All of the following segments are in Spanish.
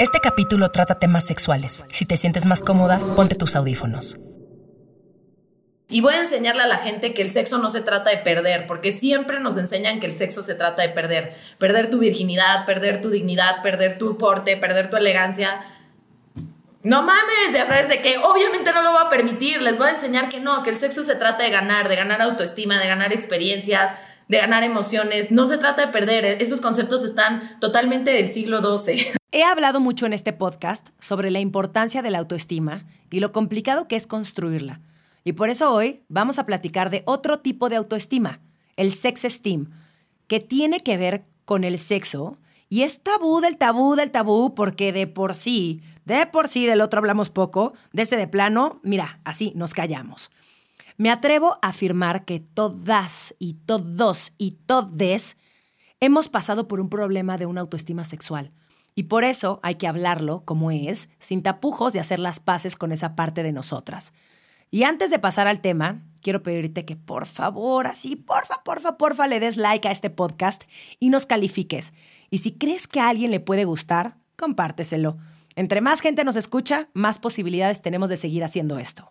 Este capítulo trata temas sexuales. Si te sientes más cómoda, ponte tus audífonos. Y voy a enseñarle a la gente que el sexo no se trata de perder, porque siempre nos enseñan que el sexo se trata de perder. Perder tu virginidad, perder tu dignidad, perder tu porte, perder tu elegancia. No mames, ya sabes de que obviamente no lo voy a permitir. Les voy a enseñar que no, que el sexo se trata de ganar, de ganar autoestima, de ganar experiencias, de ganar emociones. No se trata de perder. Esos conceptos están totalmente del siglo XII. He hablado mucho en este podcast sobre la importancia de la autoestima y lo complicado que es construirla. Y por eso hoy vamos a platicar de otro tipo de autoestima, el sex esteem, que tiene que ver con el sexo y es tabú del tabú del tabú porque de por sí, de por sí del otro hablamos poco, de ese de plano, mira, así nos callamos. Me atrevo a afirmar que todas y todos y todes hemos pasado por un problema de una autoestima sexual y por eso hay que hablarlo como es, sin tapujos y hacer las paces con esa parte de nosotras. Y antes de pasar al tema, quiero pedirte que por favor, así, porfa, porfa, porfa, le des like a este podcast y nos califiques. Y si crees que a alguien le puede gustar, compárteselo. Entre más gente nos escucha, más posibilidades tenemos de seguir haciendo esto.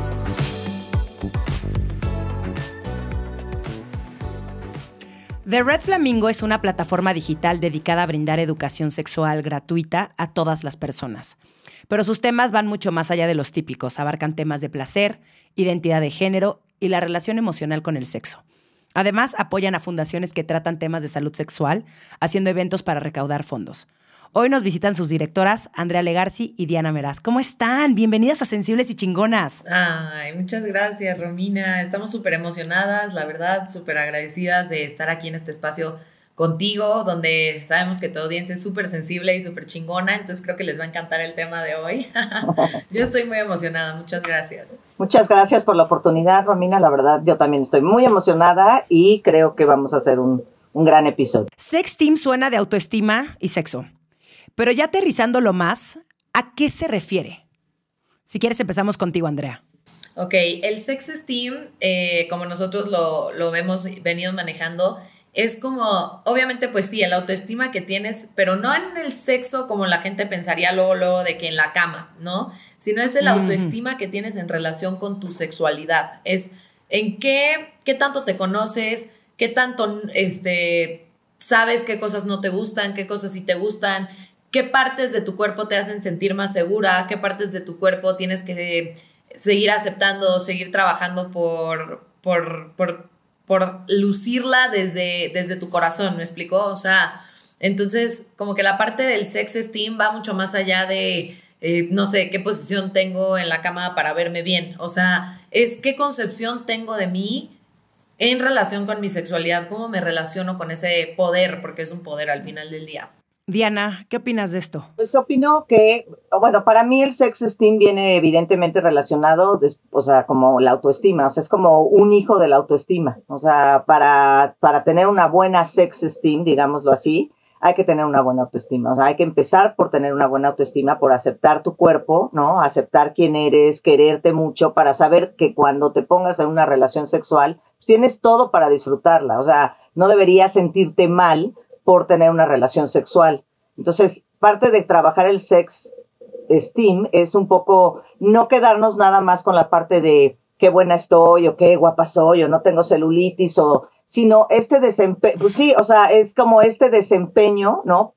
The Red Flamingo es una plataforma digital dedicada a brindar educación sexual gratuita a todas las personas. Pero sus temas van mucho más allá de los típicos, abarcan temas de placer, identidad de género y la relación emocional con el sexo. Además, apoyan a fundaciones que tratan temas de salud sexual, haciendo eventos para recaudar fondos. Hoy nos visitan sus directoras, Andrea Legarci y Diana Meraz. ¿Cómo están? Bienvenidas a Sensibles y Chingonas. Ay, muchas gracias, Romina. Estamos súper emocionadas, la verdad, súper agradecidas de estar aquí en este espacio contigo, donde sabemos que tu audiencia es súper sensible y súper chingona, entonces creo que les va a encantar el tema de hoy. yo estoy muy emocionada, muchas gracias. Muchas gracias por la oportunidad, Romina. La verdad, yo también estoy muy emocionada y creo que vamos a hacer un, un gran episodio. Sex Team suena de autoestima y sexo. Pero ya aterrizándolo más, ¿a qué se refiere? Si quieres, empezamos contigo, Andrea. Ok, el sex esteem, eh, como nosotros lo, lo hemos venido manejando, es como, obviamente, pues sí, el autoestima que tienes, pero no en el sexo como la gente pensaría luego, luego de que en la cama, ¿no? Sino es el autoestima que tienes en relación con tu sexualidad. Es en qué, qué tanto te conoces, qué tanto este, sabes qué cosas no te gustan, qué cosas sí te gustan, qué partes de tu cuerpo te hacen sentir más segura, qué partes de tu cuerpo tienes que seguir aceptando, seguir trabajando por, por, por, por lucirla desde, desde tu corazón, ¿me explicó? O sea, entonces como que la parte del sex esteem va mucho más allá de, eh, no sé, qué posición tengo en la cama para verme bien, o sea, es qué concepción tengo de mí en relación con mi sexualidad, cómo me relaciono con ese poder, porque es un poder al final del día. Diana, ¿qué opinas de esto? Pues opino que, bueno, para mí el sex esteem viene evidentemente relacionado, o sea, como la autoestima, o sea, es como un hijo de la autoestima. O sea, para, para tener una buena sex esteem, digámoslo así, hay que tener una buena autoestima. O sea, hay que empezar por tener una buena autoestima, por aceptar tu cuerpo, ¿no? Aceptar quién eres, quererte mucho, para saber que cuando te pongas en una relación sexual, pues tienes todo para disfrutarla. O sea, no deberías sentirte mal por tener una relación sexual. Entonces, parte de trabajar el sex esteem es un poco no quedarnos nada más con la parte de qué buena estoy o qué guapa soy o no tengo celulitis o sino este desempeño, pues sí, o sea, es como este desempeño, ¿no?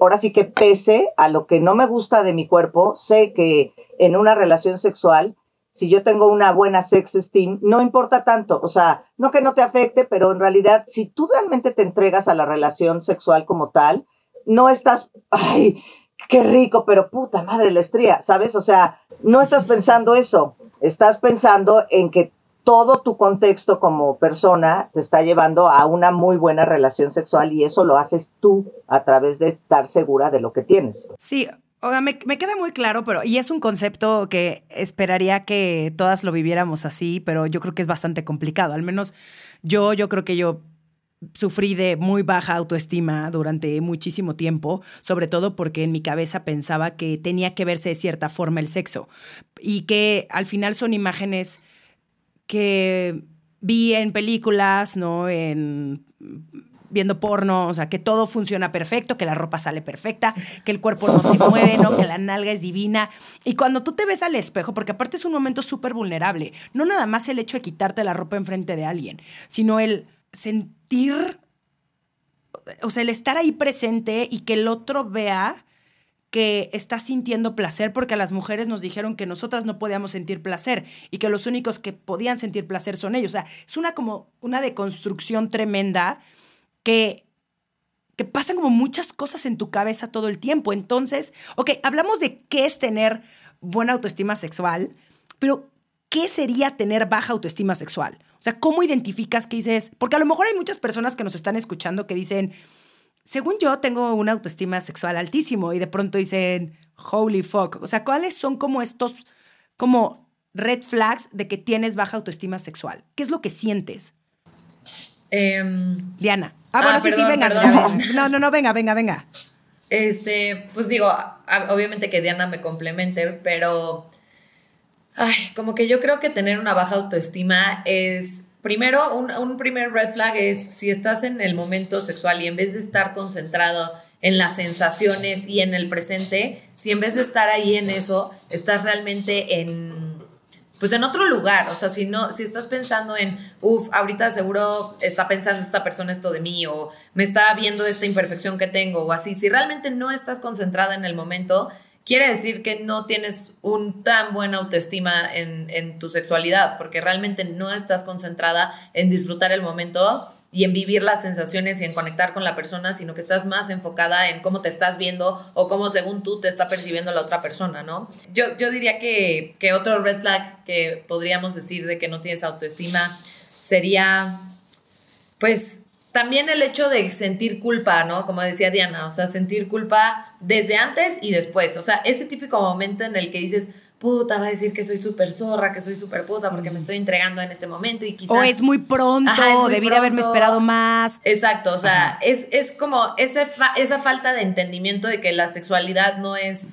Ahora sí que pese a lo que no me gusta de mi cuerpo, sé que en una relación sexual si yo tengo una buena sex esteem, no importa tanto, o sea, no que no te afecte, pero en realidad, si tú realmente te entregas a la relación sexual como tal, no estás, ay, qué rico, pero puta madre la estría, ¿sabes? O sea, no estás pensando eso, estás pensando en que todo tu contexto como persona te está llevando a una muy buena relación sexual y eso lo haces tú a través de estar segura de lo que tienes. Sí, O sea, me, me, queda muy claro, pero y es un concepto que esperaría que todas lo viviéramos así, pero yo creo que es bastante complicado. Al menos yo, yo creo que yo sufrí de muy baja autoestima durante muchísimo tiempo, sobre todo porque en mi cabeza pensaba que tenía que verse de cierta forma el sexo y que al final son imágenes que vi en películas, ¿no? En viendo porno, o sea, que todo funciona perfecto, que la ropa sale perfecta, que el cuerpo no se mueve, ¿no? Que la nalga es divina. Y cuando tú te ves al espejo, porque aparte es un momento súper vulnerable, no nada más el hecho de quitarte la ropa enfrente de alguien, sino el sentir, o sea, el estar ahí presente y que el otro vea que está sintiendo placer, porque a las mujeres nos dijeron que nosotras no podíamos sentir placer y que los únicos que podían sentir placer son ellos. O sea, es una como una deconstrucción tremenda que, que pasan como muchas cosas en tu cabeza todo el tiempo. Entonces, ok, hablamos de qué es tener buena autoestima sexual, pero ¿qué sería tener baja autoestima sexual? O sea, ¿cómo identificas que dices? Porque a lo mejor hay muchas personas que nos están escuchando que dicen, según yo tengo una autoestima sexual altísimo y de pronto dicen, holy fuck. O sea, ¿cuáles son como estos, como red flags de que tienes baja autoestima sexual? ¿Qué es lo que sientes? Em, Diana. Ah, bueno, sí, sí, venga. No, no, no, venga, venga, venga. Este, pues digo, obviamente que Diana me complemente, pero Ay, como que yo creo que tener una baja autoestima es, primero, un, primer red flag es si estás en el momento sexual y en vez de estar concentrado en las sensaciones y en el presente, si en vez de estar ahí en eso, estás realmente en, pues en otro lugar, o sea, si no, si estás pensando en, uff, ahorita seguro está pensando esta persona esto de mí o me está viendo esta imperfección que tengo o así, si realmente no estás concentrada en el momento, quiere decir que no tienes un tan buena autoestima en, tu sexualidad, porque realmente no estás concentrada en disfrutar el momento y en vivir las sensaciones y en conectar con la persona, sino que estás más enfocada en cómo te estás viendo o cómo según tú te está percibiendo la otra persona, ¿no? Yo, yo diría que, que otro red flag que podríamos decir de que no tienes autoestima sería, pues, también el hecho de sentir culpa, ¿no? Como decía Diana, o sea, sentir culpa desde antes y después. O sea, ese típico momento en el que dices, puta, va a decir que soy súper zorra, que soy súper puta porque me estoy entregando en este momento y quizás... O es muy pronto, debí de haberme esperado más. Exacto, o sea, es, es, como ese esa falta de entendimiento de que la sexualidad no es,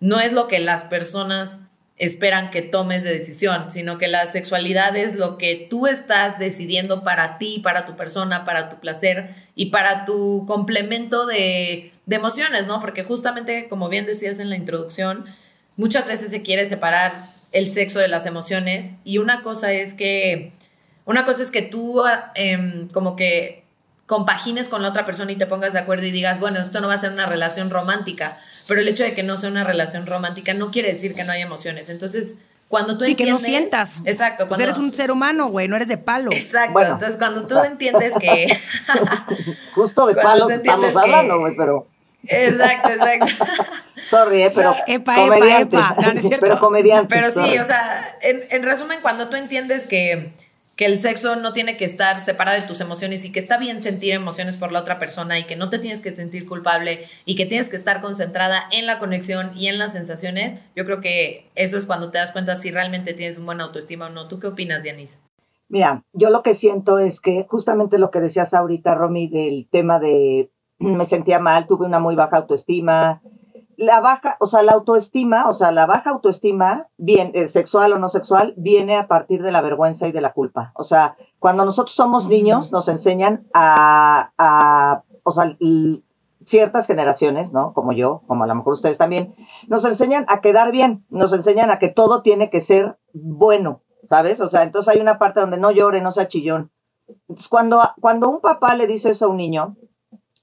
no es lo que las personas esperan que tomes de decisión, sino que la sexualidad es lo que tú estás decidiendo para ti, para tu persona, para tu placer y para tu complemento de, emociones, ¿no? Porque justamente, como bien decías en la introducción, muchas veces se quiere separar el sexo de las emociones y una cosa es que, una cosa es que tú em, como que compagines con la otra persona y te pongas de acuerdo y digas, bueno, esto no va a ser una relación romántica, pero el hecho de que no sea una relación romántica no quiere decir que no haya emociones. Entonces, cuando tú sí, que no sientas. Exacto. Pues eres un ser humano, güey, no eres de palo. Exacto. Entonces, cuando tú entiendes que. Justo de palo estamos hablando, güey, pero. Exacto, exacto. Sorry, eh, pero. Epa, comediante. epa, epa. No, pero comediante. Pero sí, o sea, en, en resumen, cuando tú entiendes que que el sexo no tiene que estar separado de tus emociones y que está bien sentir emociones por la otra persona y que no te tienes que sentir culpable y que tienes que estar concentrada en la conexión y en las sensaciones, yo creo que eso es cuando te das cuenta si realmente tienes un buen autoestima o no. ¿Tú qué opinas, Dianis? Mira, yo lo que siento es que justamente lo que decías ahorita, Romy, del tema de me sentía mal, tuve una muy baja autoestima, la baja, o sea, la autoestima, o sea, la baja autoestima, bien, eh, sexual o no sexual, viene a partir de la vergüenza y de la culpa. O sea, cuando nosotros somos niños, nos enseñan a, a o sea, ciertas generaciones, ¿no? Como yo, como a lo mejor ustedes también, nos enseñan a quedar bien, nos enseñan a que todo tiene que ser bueno, ¿sabes? O sea, entonces hay una parte donde no llore, no sea chillón. Cuando, cuando un papá le dice eso a un niño,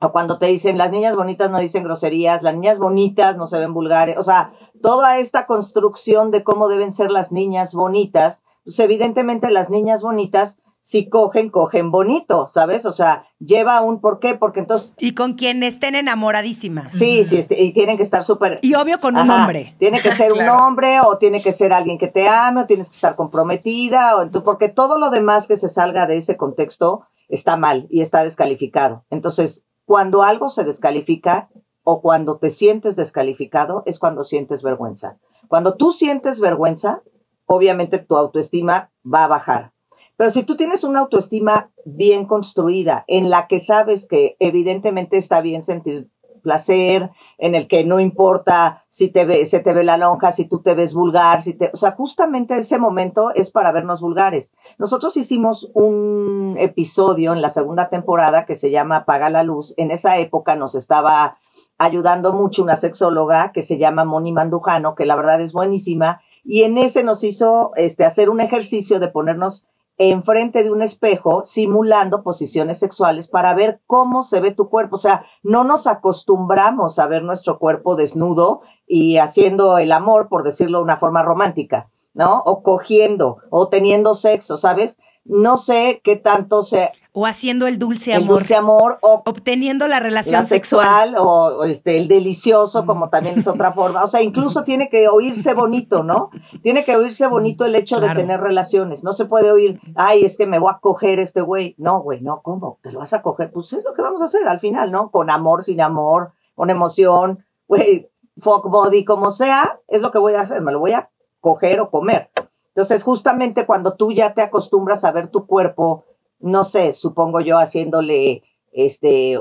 o cuando te dicen las niñas bonitas no dicen groserías, las niñas bonitas no se ven vulgares, o sea, toda esta construcción de cómo deben ser las niñas bonitas, pues evidentemente las niñas bonitas si cogen, cogen bonito, ¿sabes? O sea, lleva un por qué, porque entonces... Y con quien estén enamoradísimas. Sí, sí, este, y tienen que estar súper... Y obvio con un hombre. Tiene que ser un hombre o tiene que ser alguien que te ame o tienes que estar comprometida, o porque todo lo demás que se salga de ese contexto está mal y está descalificado. Entonces, cuando algo se descalifica, o cuando te sientes descalificado es cuando sientes vergüenza. Cuando tú sientes vergüenza, obviamente tu autoestima va a bajar. Pero si tú tienes una autoestima bien construida, en la que sabes que evidentemente está bien sentir placer, en el que no importa si te ve, se te ve la lonja, si tú te ves vulgar, si te, o sea, justamente ese momento es para vernos vulgares. Nosotros hicimos un episodio en la segunda temporada que se llama Apaga la luz. En esa época nos estaba ayudando mucho una sexóloga que se llama Moni Mandujano, que la verdad es buenísima, y en ese nos hizo este, hacer un ejercicio de ponernos enfrente de un espejo simulando posiciones sexuales para ver cómo se ve tu cuerpo. O sea, no nos acostumbramos a ver nuestro cuerpo desnudo y haciendo el amor, por decirlo de una forma romántica, ¿no? O cogiendo o teniendo sexo, ¿sabes? No sé qué tanto se o haciendo el dulce amor. El dulce amor o obteniendo la relación sexual. o, este, el delicioso, como también es otra forma. O sea, incluso tiene que oírse bonito, ¿no? Tiene que oírse bonito el hecho de tener relaciones. No se puede oír, ay, es que me voy a coger este güey. No, güey, no, ¿cómo? ¿Te lo vas a coger? Pues es lo que vamos a hacer al final, ¿no? Con amor, sin amor, con emoción, güey, fuck body, como sea, es lo que voy a hacer. Me lo voy a coger o comer. Entonces, justamente cuando tú ya te acostumbras a ver tu cuerpo, no sé, supongo yo haciéndole, este,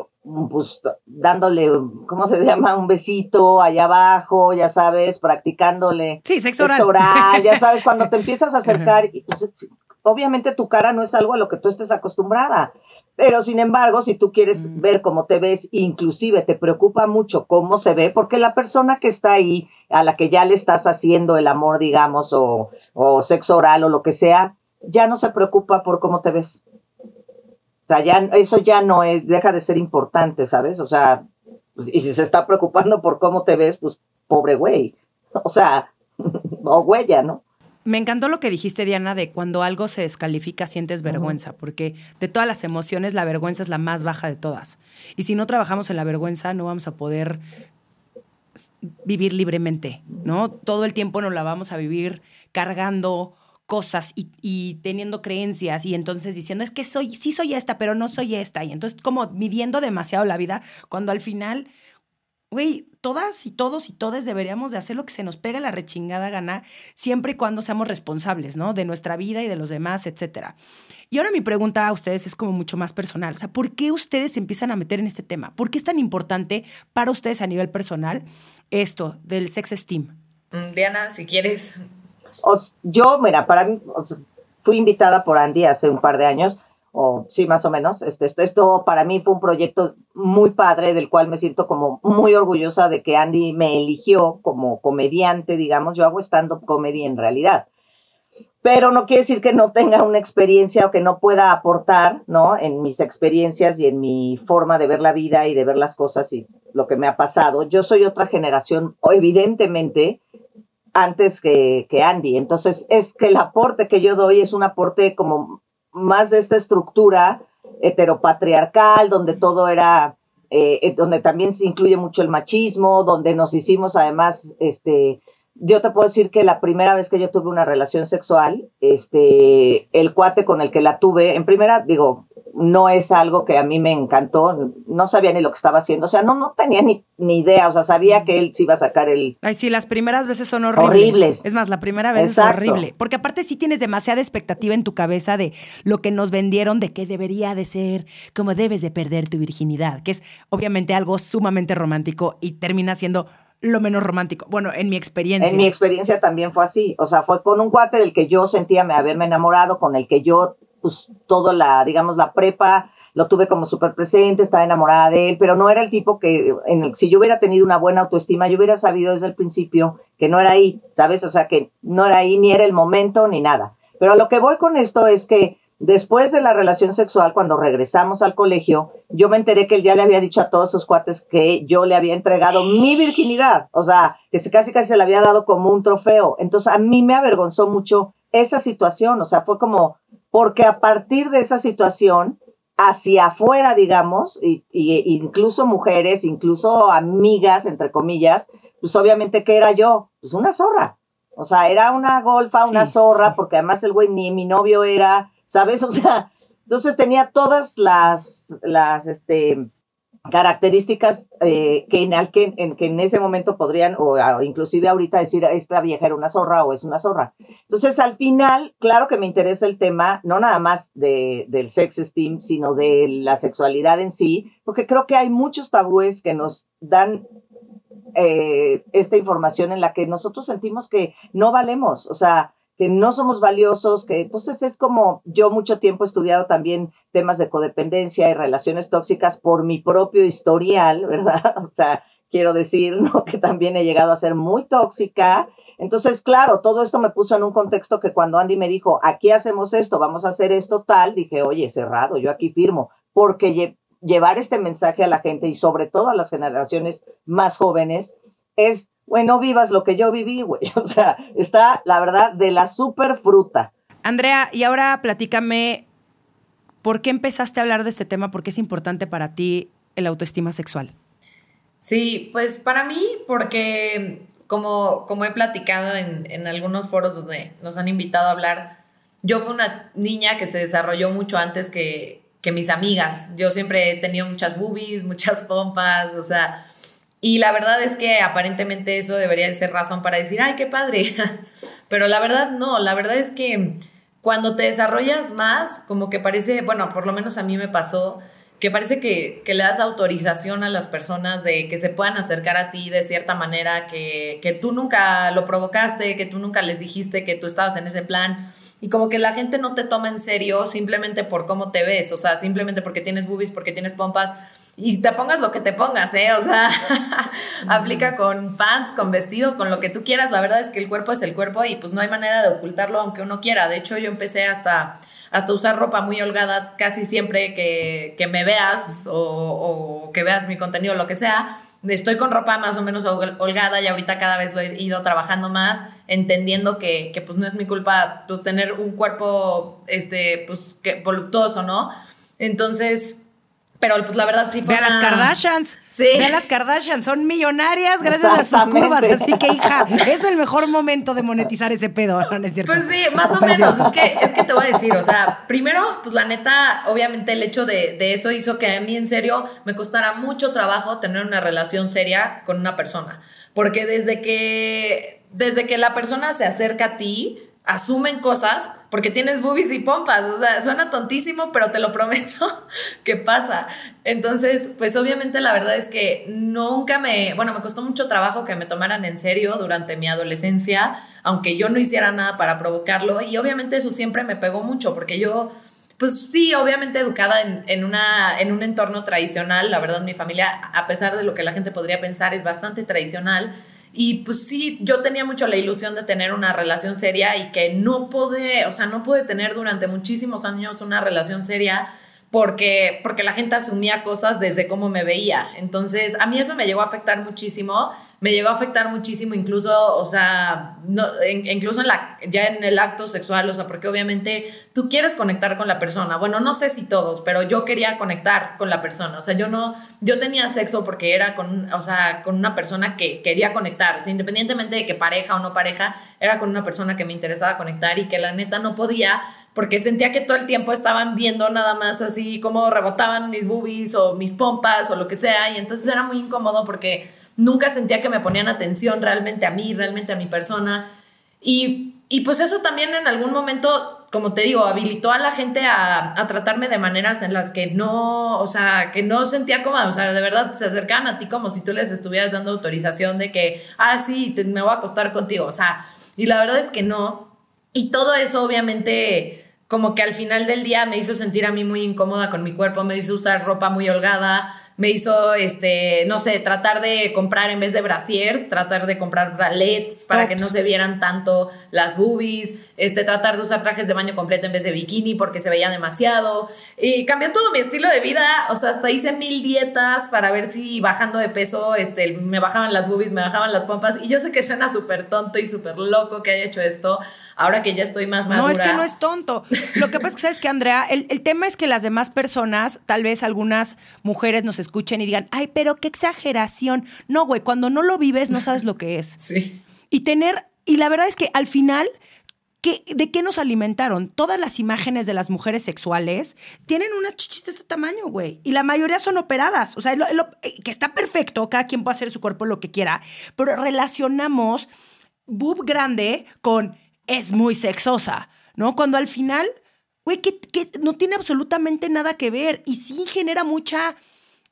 pues dándole, ¿cómo se llama? Un besito allá abajo, ya sabes, practicándole. Sí, sexo oral. ya sabes, cuando te empiezas a acercar, pues, obviamente tu cara no es algo a lo que tú estés acostumbrada. Pero sin embargo, si tú quieres mm. ver cómo te ves, inclusive te preocupa mucho cómo se ve, porque la persona que está ahí, a la que ya le estás haciendo el amor, digamos, o, o sexo oral o lo que sea, ya no se preocupa por cómo te ves sea, ya, eso ya no es, deja de ser importante, ¿sabes? O sea, pues, y si se está preocupando por cómo te ves, pues pobre güey. O sea, o huella, ¿no? Me encantó lo que dijiste, Diana, de cuando algo se descalifica sientes vergüenza, porque de todas las emociones la vergüenza es la más baja de todas. Y si no trabajamos en la vergüenza, no vamos a poder vivir libremente, ¿no? Todo el tiempo nos la vamos a vivir cargando cosas y, teniendo creencias y entonces diciendo, es que soy, sí soy esta, pero no soy esta. Y entonces como midiendo demasiado la vida, cuando al final, güey, todas y todos y todas deberíamos de hacer lo que se nos pega la rechingada gana, siempre y cuando seamos responsables, ¿no? De nuestra vida y de los demás, etcétera. Y ahora mi pregunta a ustedes es como mucho más personal. O sea, ¿por qué ustedes se empiezan a meter en este tema? ¿Por qué es tan importante para ustedes a nivel personal esto del sex esteem? Mm, Diana, si quieres yo, mira, para fui invitada por Andy hace un par de años, o sí, más o menos. Este, esto, esto para mí fue un proyecto muy padre, del cual me siento como muy orgullosa de que Andy me eligió como comediante, digamos. Yo hago stand-up comedy en realidad. Pero no quiere decir que no tenga una experiencia o que no pueda aportar, ¿no? En mis experiencias y en mi forma de ver la vida y de ver las cosas y lo que me ha pasado. Yo soy otra generación, evidentemente, antes que, que Andy. Entonces, es que el aporte que yo doy es un aporte como más de esta estructura heteropatriarcal, donde todo era, eh, eh, donde también se incluye mucho el machismo, donde nos hicimos además, este, yo te puedo decir que la primera vez que yo tuve una relación sexual, este, el cuate con el que la tuve, en primera, digo, no es algo que a mí me encantó, no sabía ni lo que estaba haciendo, o sea, no, no tenía ni, ni idea, o sea, sabía que él sí iba a sacar el... Ay, sí, las primeras veces son horribles. horribles. Es más, la primera vez es horrible, porque aparte sí tienes demasiada expectativa en tu cabeza de lo que nos vendieron, de qué debería de ser, cómo debes de perder tu virginidad, que es obviamente algo sumamente romántico y termina siendo lo menos romántico. Bueno, en mi experiencia. En mi experiencia también fue así. O sea, fue con un cuate del que yo sentía me haberme enamorado, con el que yo pues todo la, digamos, la prepa, lo tuve como súper presente, estaba enamorada de él, pero no era el tipo que, en el, si yo hubiera tenido una buena autoestima, yo hubiera sabido desde el principio que no era ahí, ¿sabes? O sea, que no era ahí, ni era el momento, ni nada. Pero lo que voy con esto es que después de la relación sexual, cuando regresamos al colegio, yo me enteré que él ya le había dicho a todos sus cuates que yo le había entregado mi virginidad, o sea, que casi casi se le había dado como un trofeo. Entonces a mí me avergonzó mucho esa situación, o sea, fue como, porque a partir de esa situación, hacia afuera, digamos, y, incluso mujeres, incluso amigas, entre comillas, pues obviamente, ¿qué era yo? Pues una zorra. O sea, era una golfa, una zorra, porque además el güey ni mi novio era, ¿sabes? O sea, entonces tenía todas las, las, este, características eh, que, en, que, en, que en ese momento podrían, o, inclusive ahorita decir, esta vieja era una zorra o es una zorra. Entonces, al final, claro que me interesa el tema, no nada más de, del sex esteem, sino de la sexualidad en sí, porque creo que hay muchos tabúes que nos dan eh, esta información en la que nosotros sentimos que no valemos, o sea, que no somos valiosos, que entonces es como yo mucho tiempo he estudiado también temas de codependencia y relaciones tóxicas por mi propio historial, ¿verdad? O sea, quiero decir, ¿no? Que también he llegado a ser muy tóxica. Entonces, claro, todo esto me puso en un contexto que cuando Andy me dijo, aquí hacemos esto, vamos a hacer esto tal, dije, oye, cerrado, yo aquí firmo, porque llevar este mensaje a la gente y sobre todo a las generaciones más jóvenes es bueno, vivas lo que yo viví, güey. O sea, está, la verdad, de la super fruta. Andrea, y ahora platícame, ¿por qué empezaste a hablar de este tema? ¿Por qué es importante para ti el autoestima sexual? Sí, pues para mí, porque como, como he platicado en, en algunos foros donde nos han invitado a hablar, yo fui una niña que se desarrolló mucho antes que, que mis amigas. Yo siempre he tenido muchas boobies, muchas pompas, o sea, y la verdad es que aparentemente eso debería ser razón para decir, ay, qué padre. Pero la verdad no, la verdad es que cuando te desarrollas más, como que parece, bueno, por lo menos a mí me pasó, que parece que, le das autorización a las personas de que se puedan acercar a ti de cierta manera, que, que tú nunca lo provocaste, que tú nunca les dijiste que tú estabas en ese plan. Y como que la gente no te toma en serio simplemente por cómo te ves, o sea, simplemente porque tienes boobies, porque tienes pompas y te pongas lo que te pongas, ¿eh? O sea, aplica con pants, con vestido, con lo que tú quieras. La verdad es que el cuerpo es el cuerpo y pues no hay manera de ocultarlo aunque uno quiera. De hecho, yo empecé hasta, hasta usar ropa muy holgada casi siempre que, que me veas o, o, que veas mi contenido, lo que sea. Estoy con ropa más o menos holgada y ahorita cada vez lo he ido trabajando más, entendiendo que, que pues no es mi culpa pues tener un cuerpo este pues que voluptuoso, ¿no? Entonces, pero pues la verdad sí fue. Ve a las Kardashians. Sí. Ve a las Kardashians. Son millonarias gracias a sus curvas. Así que, hija, es el mejor momento de monetizar ese pedo, ¿no es cierto? Pues sí, más o menos. Es que, es que te voy a decir, o sea, primero, pues la neta, obviamente el hecho de, de eso hizo que a mí en serio me costara mucho trabajo tener una relación seria con una persona. Porque desde que, desde que la persona se acerca a ti, asumen cosas porque tienes boobies y pompas. O sea, suena tontísimo, pero te lo prometo que pasa. Entonces, pues obviamente la verdad es que nunca me, bueno, me costó mucho trabajo que me tomaran en serio durante mi adolescencia, aunque yo no hiciera nada para provocarlo. Y obviamente eso siempre me pegó mucho porque yo... Pues sí, obviamente educada en, en, una, en un entorno tradicional, la verdad mi familia, a pesar de lo que la gente podría pensar, es bastante tradicional, y pues sí, yo tenía mucho la ilusión de tener una relación seria y que no pude, o sea, no pude tener durante muchísimos años una relación seria porque, porque la gente asumía cosas desde cómo me veía. Entonces, a mí eso me llegó a afectar muchísimo me llegó a afectar muchísimo, incluso, o sea, no, incluso en la, ya en el acto sexual, o sea, porque obviamente tú quieres conectar con la persona. Bueno, no sé si todos, pero yo quería conectar con la persona. O sea, yo no, yo tenía sexo porque era con, o sea, con una persona que quería conectar. O sea, independientemente de que pareja o no pareja, era con una persona que me interesaba conectar y que la neta no podía porque sentía que todo el tiempo estaban viendo nada más así como rebotaban mis boobies o mis pompas o lo que sea y entonces era muy incómodo porque nunca sentía que me ponían atención realmente a mí, realmente a mi persona. Y, y pues eso también en algún momento, como te digo, habilitó a la gente a, a, tratarme de maneras en las que no, o sea, que no sentía cómoda, o sea, de verdad se acercaban a ti como si tú les estuvieras dando autorización de que, ah, sí, me voy a acostar contigo, o sea, y la verdad es que no. Y todo eso obviamente como que al final del día me hizo sentir a mí muy incómoda con mi cuerpo, me hizo usar ropa muy holgada, me hizo, este, no sé, tratar de comprar en vez de brasiers, tratar de comprar bralets para que no se vieran tanto las boobies, este, tratar de usar trajes de baño completo en vez de bikini porque se veía demasiado. Y cambió todo mi estilo de vida, o sea, hasta hice mil dietas para ver si bajando de peso, este, me bajaban las boobies, me bajaban las pompas. Y yo sé que suena súper tonto y súper loco que haya hecho esto, ahora que ya estoy más madura. No, es que no es tonto. Lo que pasa es que, ¿sabes que Andrea? El, el, tema es que las demás personas, tal vez algunas mujeres nos escuchen y digan, ay, pero qué exageración. No, güey, cuando no lo vives no sabes lo que es. Sí. Y tener, y la verdad es que al final ¿De qué nos alimentaron? Todas las imágenes de las mujeres sexuales tienen unas chichis de este tamaño, güey. Y la mayoría son operadas. O sea, eh, que está perfecto, cada quien puede hacer su cuerpo lo que quiera, pero relacionamos boob grande con es muy sexosa, ¿no? Cuando al final, güey, que, que no tiene absolutamente nada que ver y sí genera mucha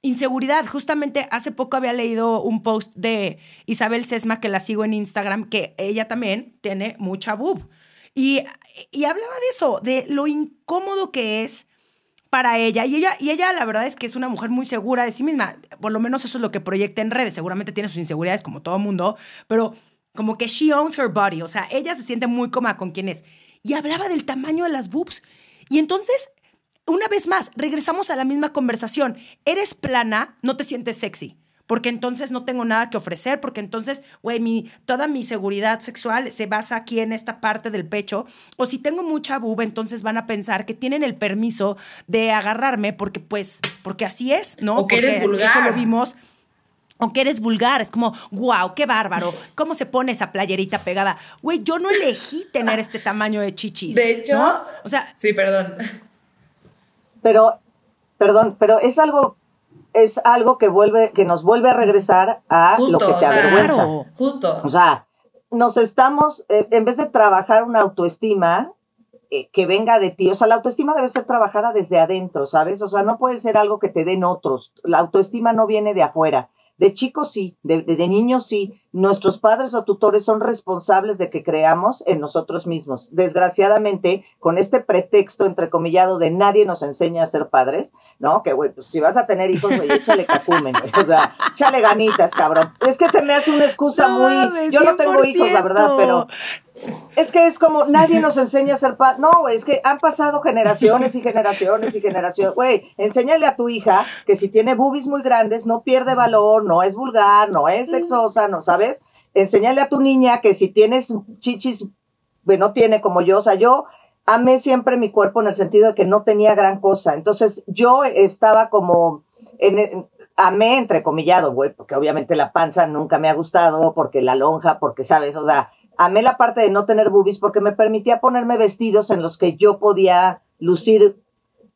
Inseguridad. Justamente hace poco había leído un post de Isabel Sesma, que la sigo en Instagram, que ella también tiene mucha boob. Y, y hablaba de eso, de lo incómodo que es para ella. Y ella, y ella la verdad es que es una mujer muy segura de sí misma. Por lo menos eso es lo que proyecta en redes. Seguramente tiene sus inseguridades como todo mundo, pero como que she owns her body. O sea, ella se siente muy cómoda con quien es. Y hablaba del tamaño de las boobs. Y entonces una vez más, regresamos a la misma conversación. Eres plana, no te sientes sexy. Porque entonces no tengo nada que ofrecer, porque entonces, güey, mi, toda mi seguridad sexual se basa aquí en esta parte del pecho. O si tengo mucha buba, entonces van a pensar que tienen el permiso de agarrarme porque, pues, porque así es, ¿no? O que porque eres vulgar. Eso lo vimos o que eres vulgar, es como, wow, qué bárbaro, ¿cómo se pone esa playerita pegada? Güey, yo no elegí tener este tamaño de chichis. De hecho, ¿no? o sea, sí, perdón. Pero, perdón, pero es algo, es algo que vuelve, que nos vuelve a regresar a lo que te avergüenza. Justo. O sea, nos estamos, eh, en vez de trabajar una autoestima eh, que venga de ti, o sea, la autoestima debe ser trabajada desde adentro, ¿sabes? O sea, no puede ser algo que te den otros. La autoestima no viene de afuera. De chicos sí, de, de, niños sí. Nuestros padres o tutores son responsables de que creamos en nosotros mismos. Desgraciadamente, con este pretexto entrecomillado de nadie nos enseña a ser padres, ¿no? Que, güey, pues si vas a tener hijos, güey, échale cacumen, O sea, échale ganitas, cabrón. Es que te me hace una excusa muy... Yo no tengo hijos, la verdad, pero es que es como nadie nos enseña a ser padre. No, güey, es que han pasado generaciones y generaciones y generaciones. Güey, enséñale a tu hija que si tiene boobies muy grandes no pierde valor, no es vulgar, no es sexosa, ¿no sabes? Enséñale a tu niña que si tienes chichis, bueno, tiene como yo, o sea, yo amé siempre mi cuerpo en el sentido de que no tenía gran cosa. Entonces yo estaba como en, amé entrecomillado, güey, porque obviamente la panza nunca me ha gustado, porque la lonja, porque sabes, o sea, amé la parte de no tener boobies porque me permitía ponerme vestidos en los que yo podía lucir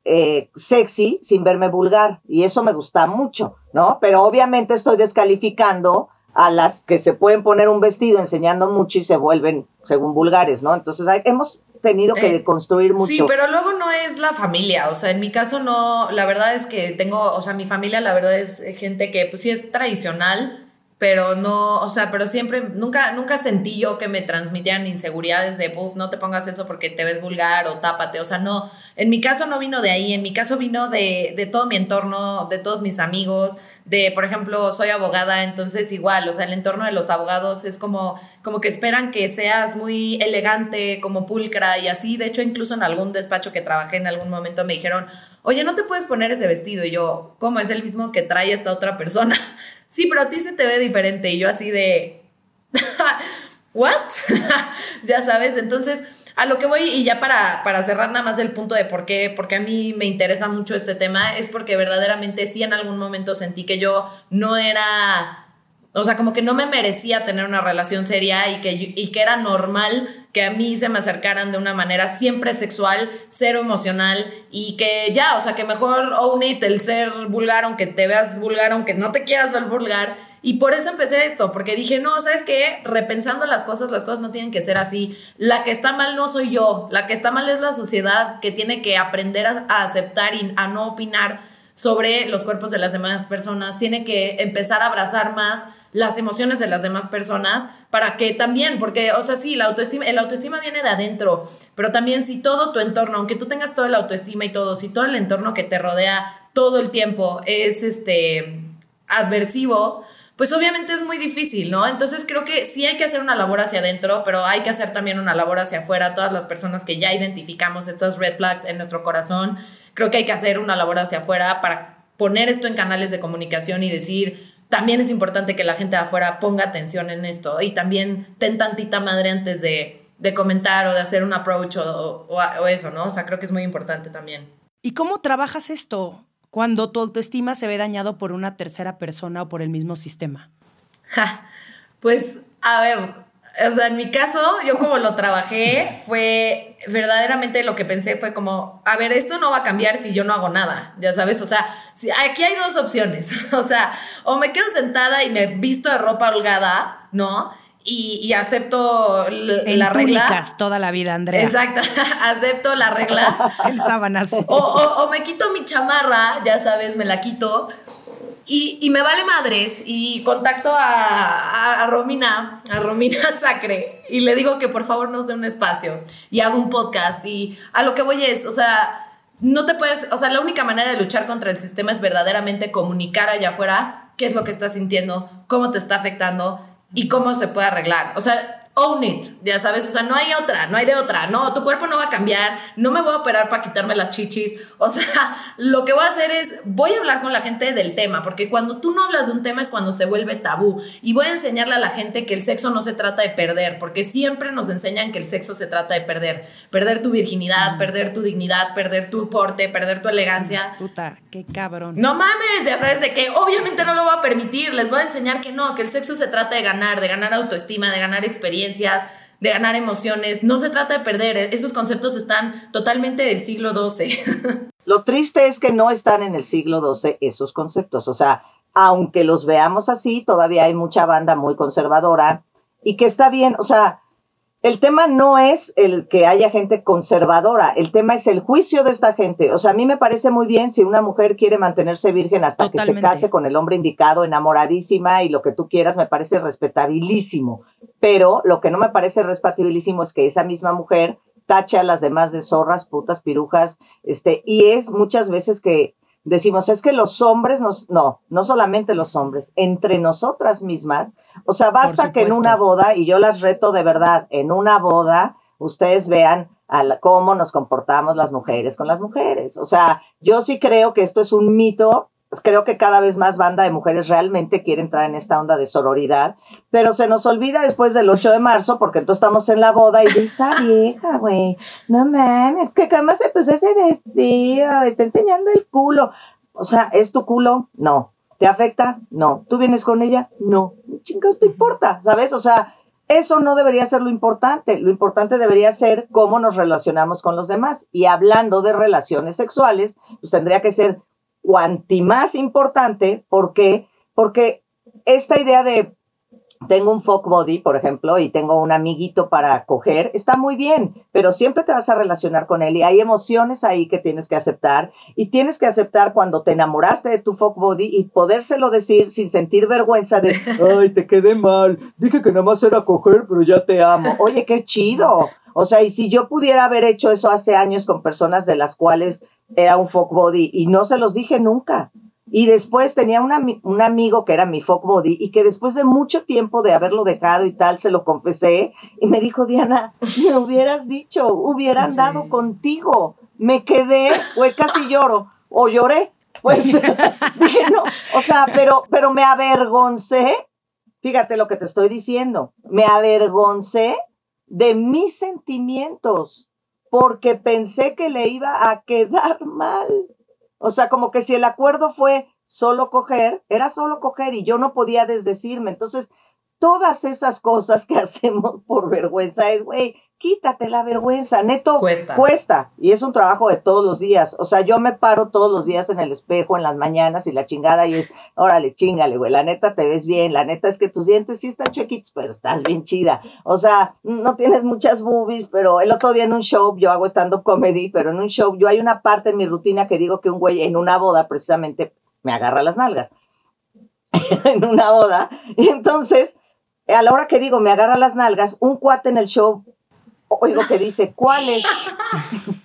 eh, sexy sin verme vulgar y eso me gusta mucho, ¿no? Pero obviamente estoy descalificando a las que se pueden poner un vestido enseñando mucho y se vuelven según vulgares, ¿no? Entonces hemos tenido que eh, construir mucho. Sí, pero luego no es la familia, o sea, en mi caso no, la verdad es que tengo, o sea, mi familia la verdad es gente que pues sí es tradicional, pero no, o sea, pero siempre, nunca, nunca sentí yo que me transmitieran inseguridades de, puff, no te pongas eso porque te ves vulgar o tápate, o sea, no, en mi caso no vino de ahí, en mi caso vino de, de todo mi entorno, de todos mis amigos, de, por ejemplo, soy abogada, entonces igual, o sea, el entorno de los abogados es como, como que esperan que seas muy elegante, como pulcra y así, de hecho, incluso en algún despacho que trabajé en algún momento me dijeron, oye, no te puedes poner ese vestido, y yo, ¿cómo es el mismo que trae esta otra persona? sí, pero a ti se te ve diferente. Y yo así de, ¿what? ya sabes, entonces a lo que voy y ya para, para cerrar nada más el punto de por qué, porque a mí me interesa mucho este tema, es porque verdaderamente sí en algún momento sentí que yo no era o sea, como que no me merecía tener una relación seria y que, y que era normal que a mí se me acercaran de una manera siempre sexual, cero emocional y que ya, o sea, que mejor own it, el ser vulgar, aunque te veas vulgar, aunque no te quieras ver vulgar. Y por eso empecé esto, porque dije, no, ¿sabes qué? Repensando las cosas, las cosas no tienen que ser así. La que está mal no soy yo, la que está mal es la sociedad que tiene que aprender a, a aceptar y a no opinar sobre los cuerpos de las demás personas, tiene que empezar a abrazar más las emociones de las demás personas para que también, porque, o sea, sí, la autoestima, el autoestima viene de adentro, pero también si todo tu entorno, aunque tú tengas toda la autoestima y todo, si todo el entorno que te rodea todo el tiempo es este adversivo, pues obviamente es muy difícil, ¿no? Entonces creo que sí hay que hacer una labor hacia adentro, pero hay que hacer también una labor hacia afuera. Todas las personas que ya identificamos estos red flags en nuestro corazón, creo que hay que hacer una labor hacia afuera para poner esto en canales de comunicación y decir, también es importante que la gente de afuera ponga atención en esto y también ten tantita madre antes de, comentar o de hacer un approach o, o, eso, ¿no? O sea, creo que es muy importante también. ¿Y cómo trabajas esto cuando tu autoestima se ve dañado por una tercera persona o por el mismo sistema? pues, a ver, o sea, en mi caso, yo como lo trabajé, fue verdaderamente lo que pensé fue como, a ver, esto no va a cambiar si yo no hago nada, ya sabes, o sea, aquí hay dos opciones, o sea, o me quedo sentada y me visto de ropa holgada, ¿no? Y, acepto la regla. toda la vida, Andrea. Exacto, acepto la regla. El sábanas. O, o, o, me quito mi chamarra, ya sabes, me la quito, y, me vale madres y contacto a, a, Romina, a Romina Sacre, y le digo que por favor nos dé un espacio y hago un podcast. Y a lo que voy es, o sea, no te puedes, o sea, la única manera de luchar contra el sistema es verdaderamente comunicar allá afuera qué es lo que estás sintiendo, cómo te está afectando y cómo se puede arreglar. O sea, own it, ya sabes, o sea, no hay otra, no hay de otra, no, tu cuerpo no va a cambiar, no me voy a operar para quitarme las chichis, o sea, lo que voy a hacer es, voy a hablar con la gente del tema, porque cuando tú no hablas de un tema es cuando se vuelve tabú, y voy a enseñarle a la gente que el sexo no se trata de perder, porque siempre nos enseñan que el sexo se trata de perder, perder tu virginidad, mm. perder tu dignidad, perder tu porte, perder tu elegancia. Puta, qué cabrón. No mames, ya sabes, de que obviamente no les voy a enseñar que no, que el sexo se trata de ganar, de ganar autoestima, de ganar experiencia, de ganar emociones. No se trata de perder, esos conceptos están totalmente del siglo XII. Lo triste es que no están en el siglo XII esos conceptos. O sea, aunque los veamos así, todavía hay mucha banda muy conservadora y que está bien, o sea, el tema no es el que haya gente conservadora, el tema es el juicio de esta gente. O sea, a mí me parece muy bien si una mujer quiere mantenerse virgen hasta que se case con el hombre indicado, enamoradísima y lo que tú quieras, me parece respetabilísimo. Pero lo que no me parece respetabilísimo es que esa misma mujer tache a las demás de zorras, putas, pirujas, este, y es muchas veces que decimos, es que los hombres nos, no, no solamente los hombres, entre nosotras mismas, o sea, basta que en una boda, y yo las reto de verdad, en una boda, ustedes vean cómo nos comportamos las mujeres con las mujeres. O sea, yo sí creo que esto es un mito pues creo que cada vez más banda de mujeres realmente quiere entrar en esta onda de sororidad, pero se nos olvida después del 8 de marzo, porque entonces estamos en la boda y dice, vieja, güey, no mames, que cómo se puso ese vestido, está enseñando el culo. O sea, ¿es tu culo? No. ¿Te afecta? No. ¿Tú vienes con ella? No. Chingados, te importa, ¿sabes? O sea, eso no debería ser lo importante. Lo importante debería ser cómo nos relacionamos con los demás. Y hablando de relaciones sexuales, pues tendría que ser cuanti más importante, ¿por qué? Porque esta idea de tengo un fuck body, por ejemplo, y tengo un amiguito para coger, está muy bien, pero siempre te vas a relacionar con él y hay emociones ahí que tienes que aceptar y tienes que aceptar cuando te enamoraste de tu fuck body y podérselo decir sin sentir vergüenza de, ay, te quedé mal, dije que nada más era coger, pero ya te amo. Oye, qué chido. O sea, y si yo pudiera haber hecho eso hace años con personas de las cuales era un fuck body y no se los dije nunca. Y después tenía un amigo que era mi fuck body y que después de mucho tiempo de haberlo dejado y tal, se lo confesé y me dijo, Diana, me hubieras dicho, hubiera andado contigo. Me quedé, güey, casi lloro o lloré. Pues dije, no, o sea, pero, pero me avergoncé. Fíjate lo que te estoy diciendo. Me avergoncé de mis sentimientos porque pensé que le iba a quedar mal. O sea, como que si el acuerdo fue solo coger, era solo coger y yo no podía desdecirme. Entonces, todas esas cosas que hacemos por vergüenza es, güey, quítate la vergüenza, neto, cuesta. cuesta. Y es un trabajo de todos los días. O sea, yo me paro todos los días en el espejo, en las mañanas y la chingada y es, órale, chingale, güey, la neta te ves bien, la neta es que tus dientes sí están chiquitos, pero estás bien chida. O sea, no tienes muchas boobies, pero el otro día en un show, yo hago stand-up comedy, pero en un show, yo hay una parte en mi rutina que digo que un güey en una boda precisamente me agarra las nalgas. en una boda. Y entonces, a la hora que digo me agarra las nalgas, un cuate en el show oigo que dice, ¿cuáles?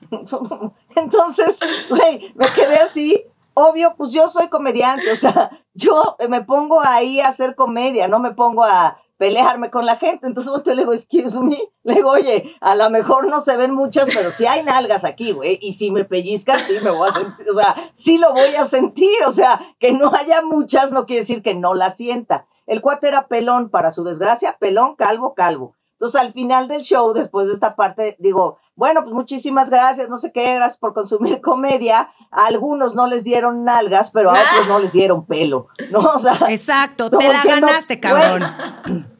Entonces, güey, me quedé así. Obvio, pues yo soy comediante, o sea, yo me pongo ahí a hacer comedia, no me pongo a pelearme con la gente. Entonces yo le digo, excuse me, le digo, oye, a lo mejor no se ven muchas, pero si hay nalgas aquí, güey, y si me pellizcas, sí me voy a sentir, o sea, sí lo voy a sentir, o sea, que no haya muchas no quiere decir que no la sienta. El cuate era pelón, para su desgracia, pelón, calvo, calvo. Entonces, al final del show, después de esta parte, digo, bueno, pues muchísimas gracias, no sé qué, gracias por consumir comedia. A algunos no les dieron nalgas, pero a otros no les dieron pelo, ¿no? Exacto, te la ganaste, cabrón.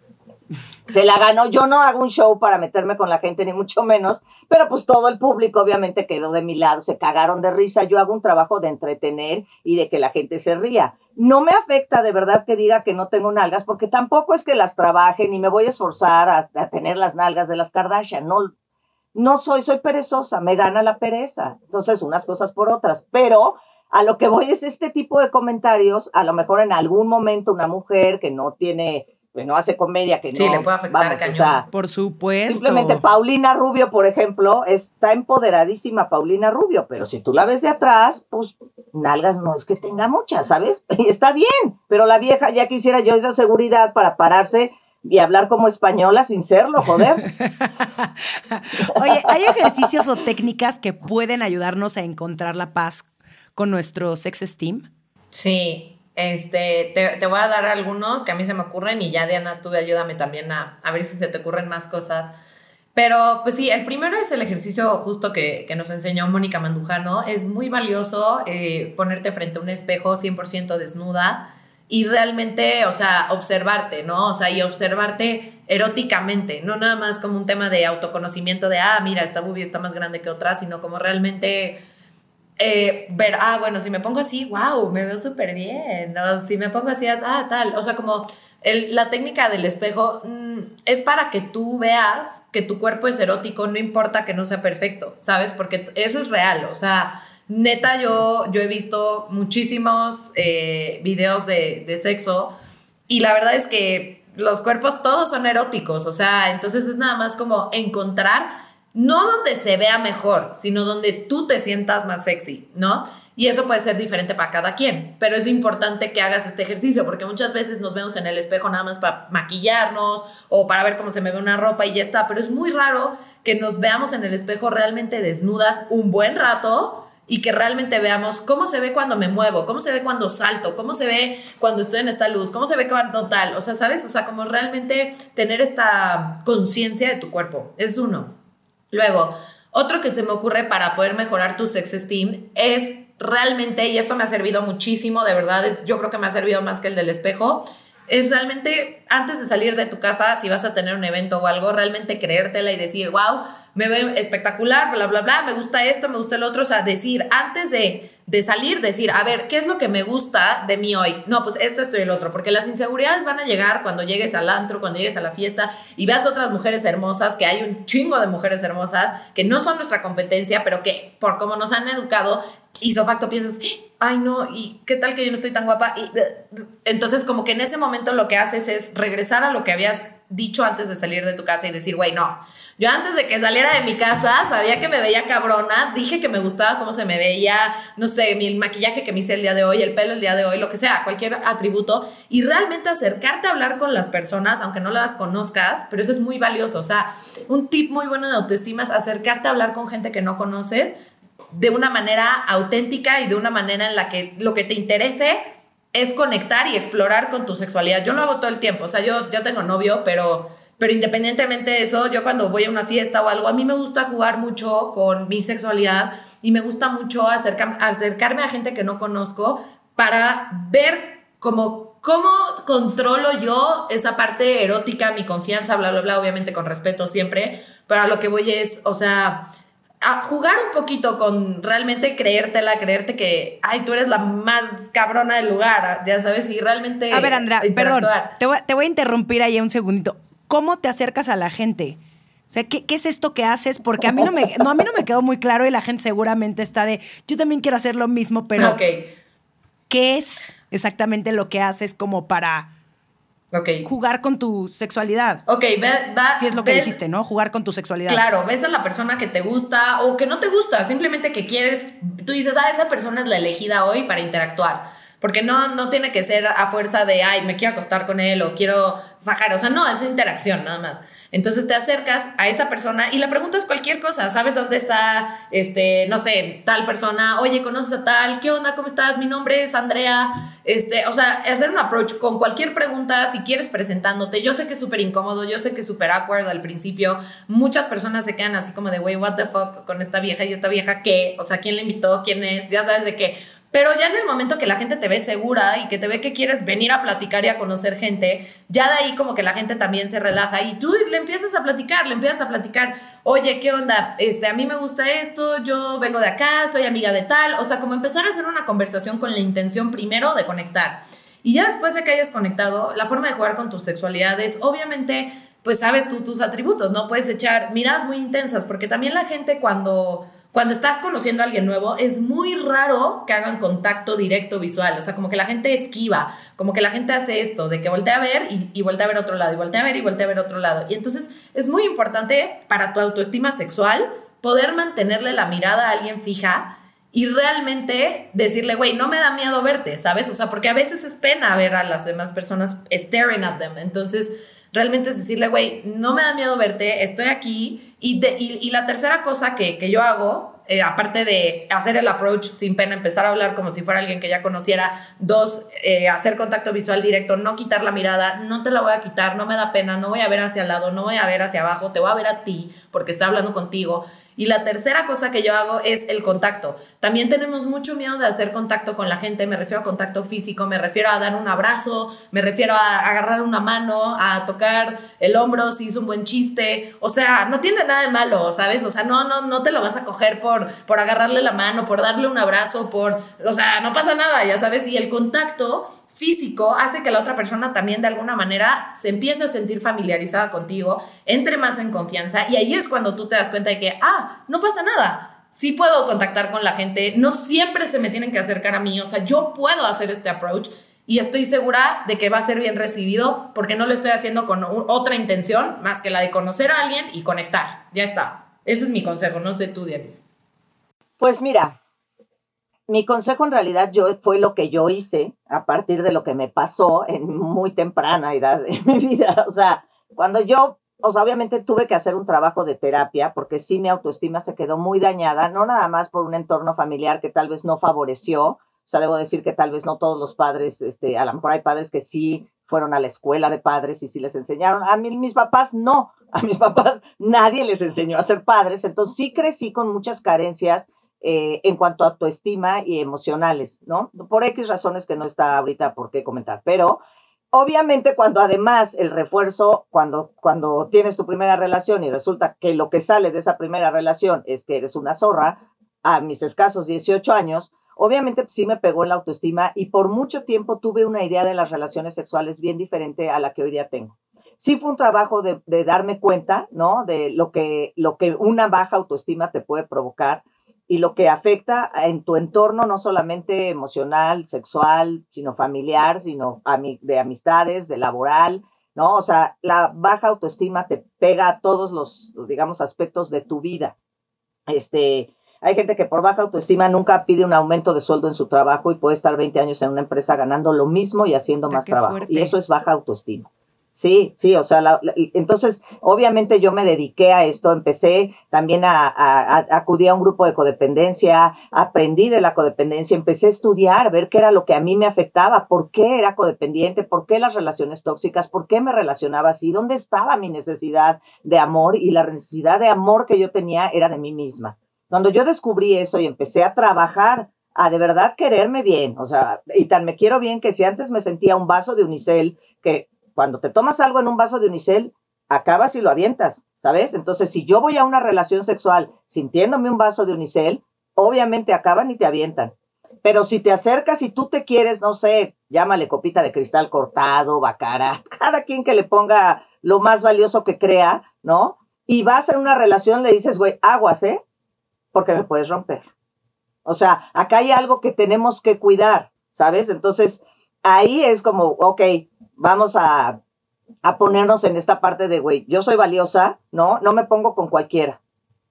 se la ganó. Yo no hago un show para meterme con la gente, ni mucho menos, pero pues todo el público obviamente quedó de mi lado, se cagaron de risa. Yo hago un trabajo de entretener y de que la gente se ría. No me afecta de verdad que diga que no tengo nalgas, porque tampoco es que las trabaje ni me voy a esforzar a, tener las nalgas de las Kardashian. No, no soy, soy perezosa, me gana la pereza. Entonces, unas cosas por otras, pero a lo que voy es este tipo de comentarios, a lo mejor en algún momento una mujer que no tiene que no hace comedia, que no. Sí, le puede afectar vamos, Por supuesto. Simplemente Paulina Rubio, por ejemplo, está empoderadísima Paulina Rubio, pero si tú la ves de atrás, pues nalgas no es que tenga muchas, ¿sabes? Y está bien, pero la vieja ya quisiera yo esa seguridad para pararse y hablar como española sin serlo, joder. Oye, ¿hay ejercicios o técnicas que pueden ayudarnos a encontrar la paz con nuestro sex esteem? Sí, este, te, voy a dar algunos que a mí se me ocurren y ya Diana, tú ayúdame también a, ver si se te ocurren más cosas. Pero pues sí, el primero es el ejercicio justo que, nos enseñó Mónica Mandujano. Es muy valioso eh, ponerte frente a un espejo 100% desnuda y realmente, o sea, observarte, ¿no? O sea, y observarte eróticamente, no nada más como un tema de autoconocimiento de, ah, mira, esta boobie está más grande que otra, sino como realmente eh, ver, ah, bueno, si me pongo así, wow, me veo súper bien. O si me pongo así, ah, tal. O sea, como la técnica del espejo mm, es para que tú veas que tu cuerpo es erótico, no importa que no sea perfecto, ¿sabes? Porque eso es real. O sea, neta, yo, yo he visto muchísimos eh, videos de, de sexo y la verdad es que los cuerpos todos son eróticos. O sea, entonces es nada más como encontrar no donde se vea mejor, sino donde tú te sientas más sexy, ¿no? Y eso puede ser diferente para cada quien, pero es importante que hagas este ejercicio porque muchas veces nos vemos en el espejo nada más para maquillarnos o para ver cómo se me ve una ropa y ya está, pero es muy raro que nos veamos en el espejo realmente desnudas un buen rato y que realmente veamos cómo se ve cuando me muevo, cómo se ve cuando salto, cómo se ve cuando estoy en esta luz, cómo se ve cuando tal, o sea, ¿sabes? O sea, como realmente tener esta conciencia de tu cuerpo, es uno. Luego, otro que se me ocurre para poder mejorar tu sex esteem es realmente, y esto me ha servido muchísimo, de verdad, es, yo creo que me ha servido más que el del espejo, es realmente antes de salir de tu casa, si vas a tener un evento o algo, realmente creértela y decir, wow, me veo espectacular, bla, bla, bla, me gusta esto, me gusta el otro, o sea, decir, antes de, de salir, decir, a ver, ¿qué es lo que me gusta de mí hoy? No, pues esto, esto y el otro, porque las inseguridades van a llegar cuando llegues al antro, cuando llegues a la fiesta y veas otras mujeres hermosas, que hay un chingo de mujeres hermosas, que no son nuestra competencia, pero que por cómo nos han educado, hizo facto piensas, ay no, y qué tal que yo no estoy tan guapa. Y, entonces como que en ese momento lo que haces es regresar a lo que habías dicho antes de salir de tu casa y decir, güey, no, yo antes de que saliera de mi casa sabía que me veía cabrona, dije que me gustaba cómo se me veía, no sé, el maquillaje que me hice el día de hoy, el pelo el día de hoy, lo que sea, cualquier atributo, y realmente acercarte a hablar con las personas, aunque no las conozcas, pero eso es muy valioso, o sea, un tip muy bueno de autoestima es acercarte a hablar con gente que no conoces de una manera auténtica y de una manera en la que lo que te interese es conectar y explorar con tu sexualidad. Yo lo hago todo el tiempo, o sea, yo, yo tengo novio, pero pero independientemente de eso, yo cuando voy a una fiesta o algo, a mí me gusta jugar mucho con mi sexualidad y me gusta mucho acercarme a gente que no conozco para ver cómo, cómo controlo yo esa parte erótica, mi confianza, bla, bla, bla, obviamente con respeto siempre, pero a lo que voy es, o sea, a jugar un poquito con realmente creértela, creerte que, ay, tú eres la más cabrona del lugar, ya sabes, y realmente... A ver, Andrea, perdón, te voy, te voy a interrumpir ahí un segundito. ¿Cómo te acercas a la gente? O sea, ¿qué, es esto que haces? Porque a mí no me, no, a mí no me quedó muy claro y la gente seguramente está de, yo también quiero hacer lo mismo, pero ¿qué es exactamente lo que haces como para jugar con tu sexualidad? Ok, va, Si es lo que dijiste, ¿no? Jugar con tu sexualidad. Claro, ves a la persona que te gusta o que no te gusta, simplemente que quieres, tú dices, ah, esa persona es la elegida hoy para interactuar. Porque no, no tiene que ser a fuerza de, ay, me quiero acostar con él o quiero fajar. O sea, no, es interacción nada más. Entonces te acercas a esa persona y le preguntas cualquier cosa. ¿Sabes dónde está, este, no sé, tal persona? Oye, ¿conoces a tal? ¿Qué onda? ¿Cómo estás? Mi nombre es Andrea. Este, o sea, hacer un approach con cualquier pregunta, si quieres presentándote. Yo sé que es súper incómodo, yo sé que es súper awkward al principio. Muchas personas se quedan así como de, wey, what the fuck con esta vieja y esta vieja qué? O sea, ¿quién le invitó? ¿Quién es? Ya sabes de qué Pero ya en el momento que la gente te ve segura y que te ve que quieres venir a platicar y a conocer gente, ya de ahí como que la gente también se relaja y tú le empiezas a platicar, le empiezas a platicar, oye, ¿qué onda? Este, a mí me gusta esto, yo vengo de acá, soy amiga de tal, o sea, como empezar a hacer una conversación con la intención primero de conectar. Y ya después de que hayas conectado, la forma de jugar con tu sexualidad es obviamente, pues sabes tú tus atributos, ¿no? Puedes echar miradas muy intensas, porque también la gente cuando cuando estás conociendo a alguien nuevo, es muy raro que hagan contacto directo visual. O sea, como que la gente esquiva, como que la gente hace esto, de que voltea a ver y, y voltea a ver otro lado, y voltea a ver y voltea a ver otro lado. Y entonces es muy importante para tu autoestima sexual poder mantenerle la mirada a alguien fija y realmente decirle, güey, no me da miedo verte, ¿sabes? O sea, porque a veces es pena ver a las demás personas staring at them. Entonces, realmente es decirle, güey, no me da miedo verte, estoy aquí y, y, la tercera cosa que, que yo hago, eh, aparte de hacer el approach sin pena, empezar a hablar como si fuera alguien que ya conociera, dos, eh, hacer contacto visual directo, no quitar la mirada, no te la voy a quitar, no me da pena, no voy a ver hacia el lado, no voy a ver hacia abajo, te voy a ver a ti porque estoy hablando contigo. Y la tercera cosa que yo hago es el contacto. También tenemos mucho miedo de hacer contacto con la gente, me refiero a contacto físico, me refiero a dar un abrazo, me refiero a agarrar una mano, a tocar el hombro si hizo un buen chiste. O sea, no tiene nada de malo, ¿sabes? O sea, no, no, no te lo vas a coger por, por agarrarle la mano, por darle un abrazo, por, o sea, no pasa nada, ya sabes. Y el contacto físico hace que la otra persona también de alguna manera se empiece a sentir familiarizada contigo, entre más en confianza y ahí es cuando tú te das cuenta de que, ah, no pasa nada. Sí puedo contactar con la gente, no siempre se me tienen que acercar a mí, o sea, yo puedo hacer este approach y estoy segura de que va a ser bien recibido porque no lo estoy haciendo con otra intención más que la de conocer a alguien y conectar. Ya está. Ese es mi consejo, no sé tú, Dianis. Pues mira, mi consejo en realidad yo, fue lo que yo hice a partir de lo que me pasó en muy temprana edad de mi vida. O sea, cuando yo, o sea, obviamente tuve que hacer un trabajo de terapia porque sí mi autoestima se quedó muy dañada, no nada más por un entorno familiar que tal vez no favoreció. O sea, debo decir que tal vez no todos los padres, este, a lo mejor hay padres que sí fueron a la escuela de padres y sí les enseñaron. A mí, mis papás no, a mis papás nadie les enseñó a ser padres, entonces sí crecí con muchas carencias eh, en cuanto a autoestima y emocionales, ¿no? Por X razones que no está ahorita por qué comentar, pero obviamente cuando además el refuerzo, cuando, cuando tienes tu primera relación y resulta que lo que sale de esa primera relación es que eres una zorra, a mis escasos 18 años, obviamente sí me pegó en la autoestima y por mucho tiempo tuve una idea de las relaciones sexuales bien diferente a la que hoy día tengo. Sí fue un trabajo de, de darme cuenta, ¿no? De lo que, lo que una baja autoestima te puede provocar y lo que afecta en tu entorno, no solamente emocional, sexual, sino familiar, sino de amistades, de laboral, ¿no? O sea, la baja autoestima te pega a todos los, digamos, aspectos de tu vida. Este, hay gente que por baja autoestima nunca pide un aumento de sueldo en su trabajo y puede estar 20 años en una empresa ganando lo mismo y haciendo más trabajo. Y eso es baja autoestima. Sí, sí, o sea, entonces obviamente yo me dediqué a esto, empecé también a, a, acudir a un grupo de codependencia, aprendí de la codependencia, empecé a estudiar, a ver qué era lo que a mí me afectaba, por qué era codependiente, por qué las relaciones tóxicas, por qué me relacionaba así, dónde estaba mi necesidad de amor y la necesidad de amor que yo tenía era de mí misma. Cuando yo descubrí eso y empecé a trabajar a de verdad quererme bien, o sea, y tan me quiero bien que si antes me sentía un vaso de unicel que cuando te tomas algo en un vaso de unicel, acabas y lo avientas, ¿sabes? Entonces, si yo voy a una relación sexual sintiéndome un vaso de unicel, obviamente acaban y te avientan. Pero si te acercas y tú te quieres, no sé, llámale copita de cristal cortado, bacara, cada quien que le ponga lo más valioso que crea, ¿no? Y vas en una relación, le dices, güey, aguas, ¿eh? Porque me puedes romper. O sea, acá hay algo que tenemos que cuidar, ¿sabes? Entonces, ahí es como, ok, vamos a, a ponernos en esta parte de, güey, yo soy valiosa, ¿no? No me pongo con cualquiera,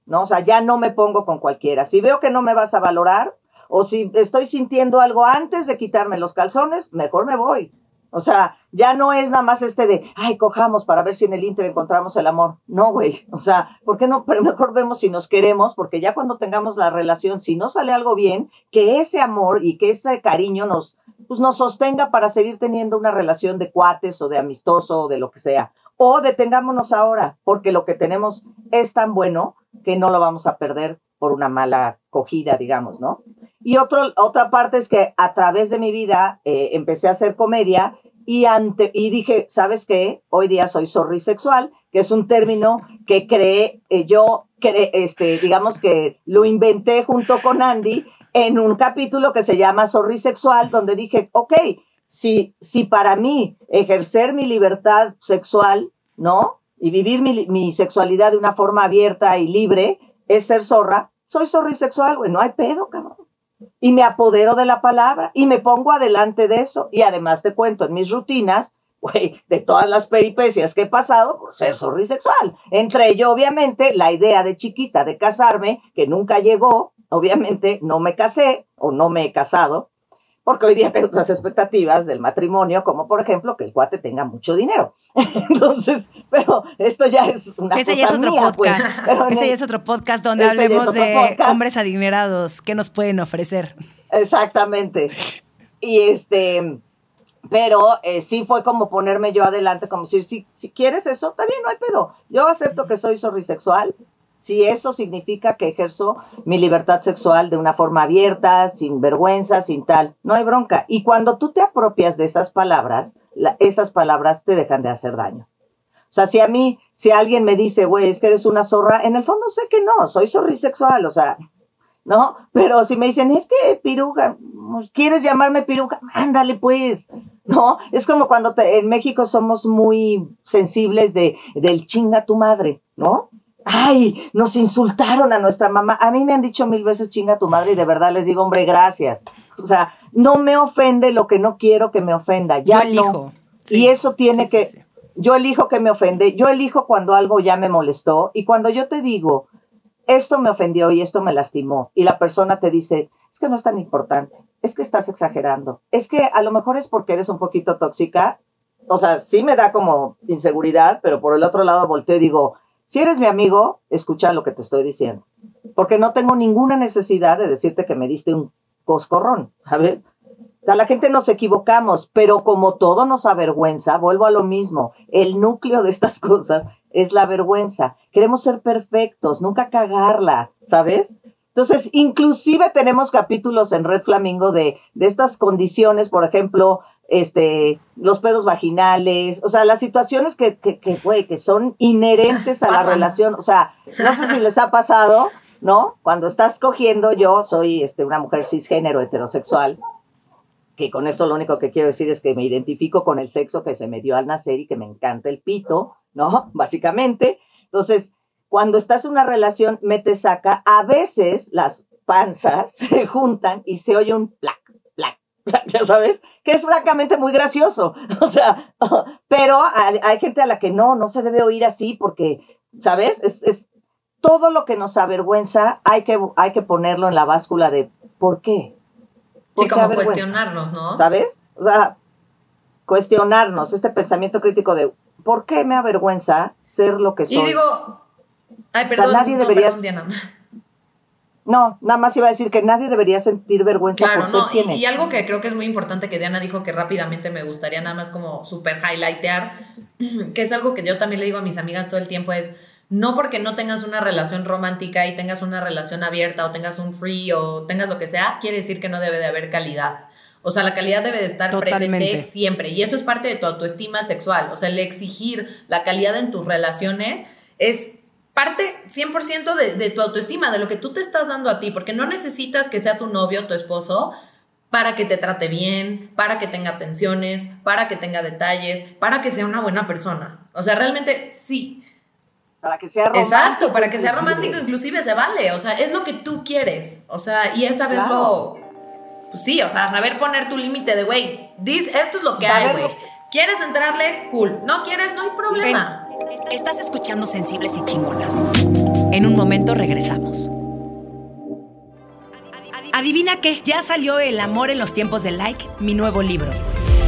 ¿no? O sea, ya no me pongo con cualquiera. Si veo que no me vas a valorar o si estoy sintiendo algo antes de quitarme los calzones, mejor me voy. O sea, ya no es nada más este de, ay, cojamos para ver si en el Inter encontramos el amor. No, güey. O sea, ¿por qué no? Pero mejor vemos si nos queremos, porque ya cuando tengamos la relación, si no sale algo bien, que ese amor y que ese cariño nos, pues nos sostenga para seguir teniendo una relación de cuates o de amistoso o de lo que sea. O detengámonos ahora, porque lo que tenemos es tan bueno que no lo vamos a perder por una mala cogida, digamos, ¿no? Y otro, otra parte es que a través de mi vida eh, empecé a hacer comedia y, ante, y dije, ¿sabes qué? Hoy día soy sexual, que es un término que creé, eh, yo, este, digamos que lo inventé junto con Andy en un capítulo que se llama sexual, donde dije, ok, si, si para mí ejercer mi libertad sexual, ¿no? Y vivir mi, mi sexualidad de una forma abierta y libre es ser zorra, soy sexual, güey, no hay pedo, cabrón y me apodero de la palabra y me pongo adelante de eso. Y además te cuento en mis rutinas, güey, de todas las peripecias que he pasado por ser sexual. Entre ello, obviamente, la idea de chiquita de casarme, que nunca llegó, obviamente no me casé o no me he casado, porque hoy día tengo otras expectativas del matrimonio, como por ejemplo que el cuate tenga mucho dinero. Entonces, pero esto ya es una Ese ya es otro podcast. Pues, Ese ya es otro podcast donde este hablemos de hombres adinerados que nos pueden ofrecer. Exactamente. Y este, pero eh, sí fue como ponerme yo adelante, como decir, si, si quieres eso, también no hay pedo. Yo acepto que soy sorrisexual, si eso significa que ejerzo mi libertad sexual de una forma abierta, sin vergüenza, sin tal, no hay bronca. Y cuando tú te apropias de esas palabras, esas palabras te dejan de hacer daño. O sea, si a mí, si alguien me dice, güey, es que eres una zorra, en el fondo sé que no, soy sorrisexual, o sea, ¿no? Pero si me dicen, es que piruja, ¿quieres llamarme piruja? Ándale, pues, ¿no? Es como cuando en México somos muy sensibles de, del chinga tu madre, ¿no? Ay, nos insultaron a nuestra mamá. A mí me han dicho mil veces chinga tu madre y de verdad les digo, hombre, gracias. O sea, no me ofende lo que no quiero que me ofenda. Ya yo elijo. y eso tiene que, yo elijo que me ofende, yo elijo cuando algo ya me molestó y cuando yo te digo, esto me ofendió y esto me lastimó y la persona te dice, es que no es tan importante, es que estás exagerando, es que a lo mejor es porque eres un poquito tóxica. O sea, sí me da como inseguridad, pero por el otro lado volteo y digo, si eres mi amigo, escucha lo que te estoy diciendo, porque no tengo ninguna necesidad de decirte que me diste un coscorrón, ¿sabes? A la gente nos equivocamos, pero como todo nos avergüenza, vuelvo a lo mismo, el núcleo de estas cosas es la vergüenza. Queremos ser perfectos, nunca cagarla, ¿sabes? Entonces, inclusive tenemos capítulos en Red Flamingo de, de estas condiciones, por ejemplo, este, los pedos vaginales, o sea, las situaciones que, que, que, que son inherentes a la relación, o sea, no sé si les ha pasado, ¿no? Cuando estás cogiendo, yo soy este, una mujer cisgénero heterosexual, que con esto lo único que quiero decir es que me identifico con el sexo que se me dio al nacer y que me encanta el pito, ¿no? Básicamente. Entonces, cuando estás en una relación, me te saca, a veces las panzas se juntan y se oye un plac, plac, ya sabes, que es francamente muy gracioso. O sea, pero hay, gente a la que no, no se debe oír así porque, ¿sabes? Es, todo lo que nos avergüenza hay que, hay que ponerlo en la báscula de ¿por qué? sí, como cuestionarnos, ¿no? ¿Sabes? O sea, cuestionarnos, este pensamiento crítico de ¿por qué me avergüenza ser lo que soy? Y digo, ay, perdón, nadie debería... No, nada más iba a decir que nadie debería sentir vergüenza por ser no, y, y, algo que creo que es muy importante que Diana dijo que rápidamente me gustaría nada más como super highlightear, que es algo que yo también le digo a mis amigas todo el tiempo es no porque no tengas una relación romántica y tengas una relación abierta o tengas un free o tengas lo que sea, quiere decir que no debe de haber calidad. O sea, la calidad debe de estar presente siempre y eso es parte de tu autoestima sexual. O sea, el exigir la calidad en tus relaciones es parte 100% de, de tu autoestima, de lo que tú te estás dando a ti, porque no necesitas que sea tu novio, tu esposo, para que te trate bien, para que tenga atenciones, para que tenga detalles, para que sea una buena persona. O sea, realmente sí. Para que sea romántico. Exacto, para que sea romántico inclusive se vale. O sea, es lo que tú quieres. O sea, y es saberlo... Pues sí, o sea, saber poner tu límite de, güey, esto es lo que hay, güey. ¿Quieres entrarle? Cool. ¿No quieres? No hay problema. Estás escuchando Sensibles y Chingonas. En un momento regresamos. Adivina qué, ya salió El amor en los tiempos de like, mi nuevo libro.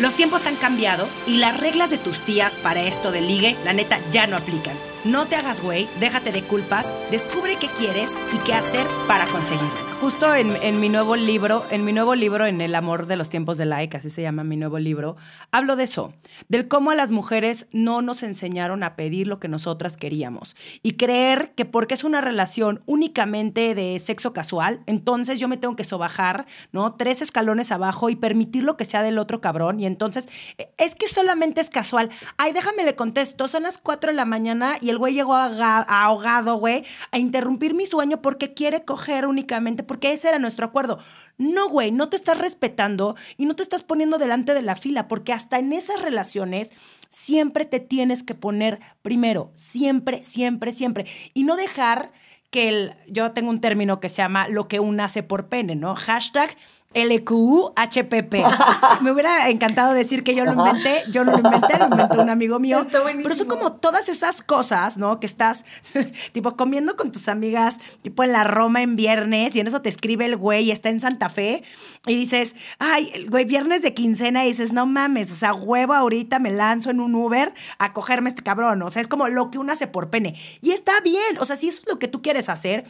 Los tiempos han cambiado y las reglas de tus tías para esto de ligue, la neta, ya no aplican. No te hagas güey, déjate de culpas, descubre qué quieres y qué hacer para conseguirlo justo en, mi nuevo libro, en mi nuevo libro, en El amor de los tiempos de like, así se llama mi nuevo libro, hablo de eso, del cómo a las mujeres no nos enseñaron a pedir lo que nosotras queríamos y creer que porque es una relación únicamente de sexo casual, entonces yo me tengo que sobajar, ¿no? Tres escalones abajo y permitir lo que sea del otro cabrón y entonces e, es que solamente es casual. Ay, déjame le contesto, son las cuatro de la mañana y el güey llegó ahogado, güey, a interrumpir mi sueño porque quiere coger únicamente porque ese era nuestro acuerdo. No, güey, no te estás respetando y no te estás poniendo delante de la fila, porque hasta en esas relaciones siempre te tienes que poner primero, siempre, siempre, siempre. Y no dejar que el, yo tengo un término que se llama lo que un hace por pene, ¿no? Hashtag LQHPP. Me hubiera encantado decir que yo lo inventé, yo no lo inventé, lo inventó un amigo mío. Pero son como todas esas cosas, ¿no? Que estás tipo comiendo con tus amigas, tipo en la Roma en viernes, y en eso te escribe el güey y está en Santa Fe, y dices, ay, el güey, viernes de quincena, y dices, no mames, o sea, huevo ahorita me lanzo en un Uber a cogerme este cabrón. O sea, es como lo que uno hace por pene. Y está bien, o sea, si eso es lo que tú quieres hacer,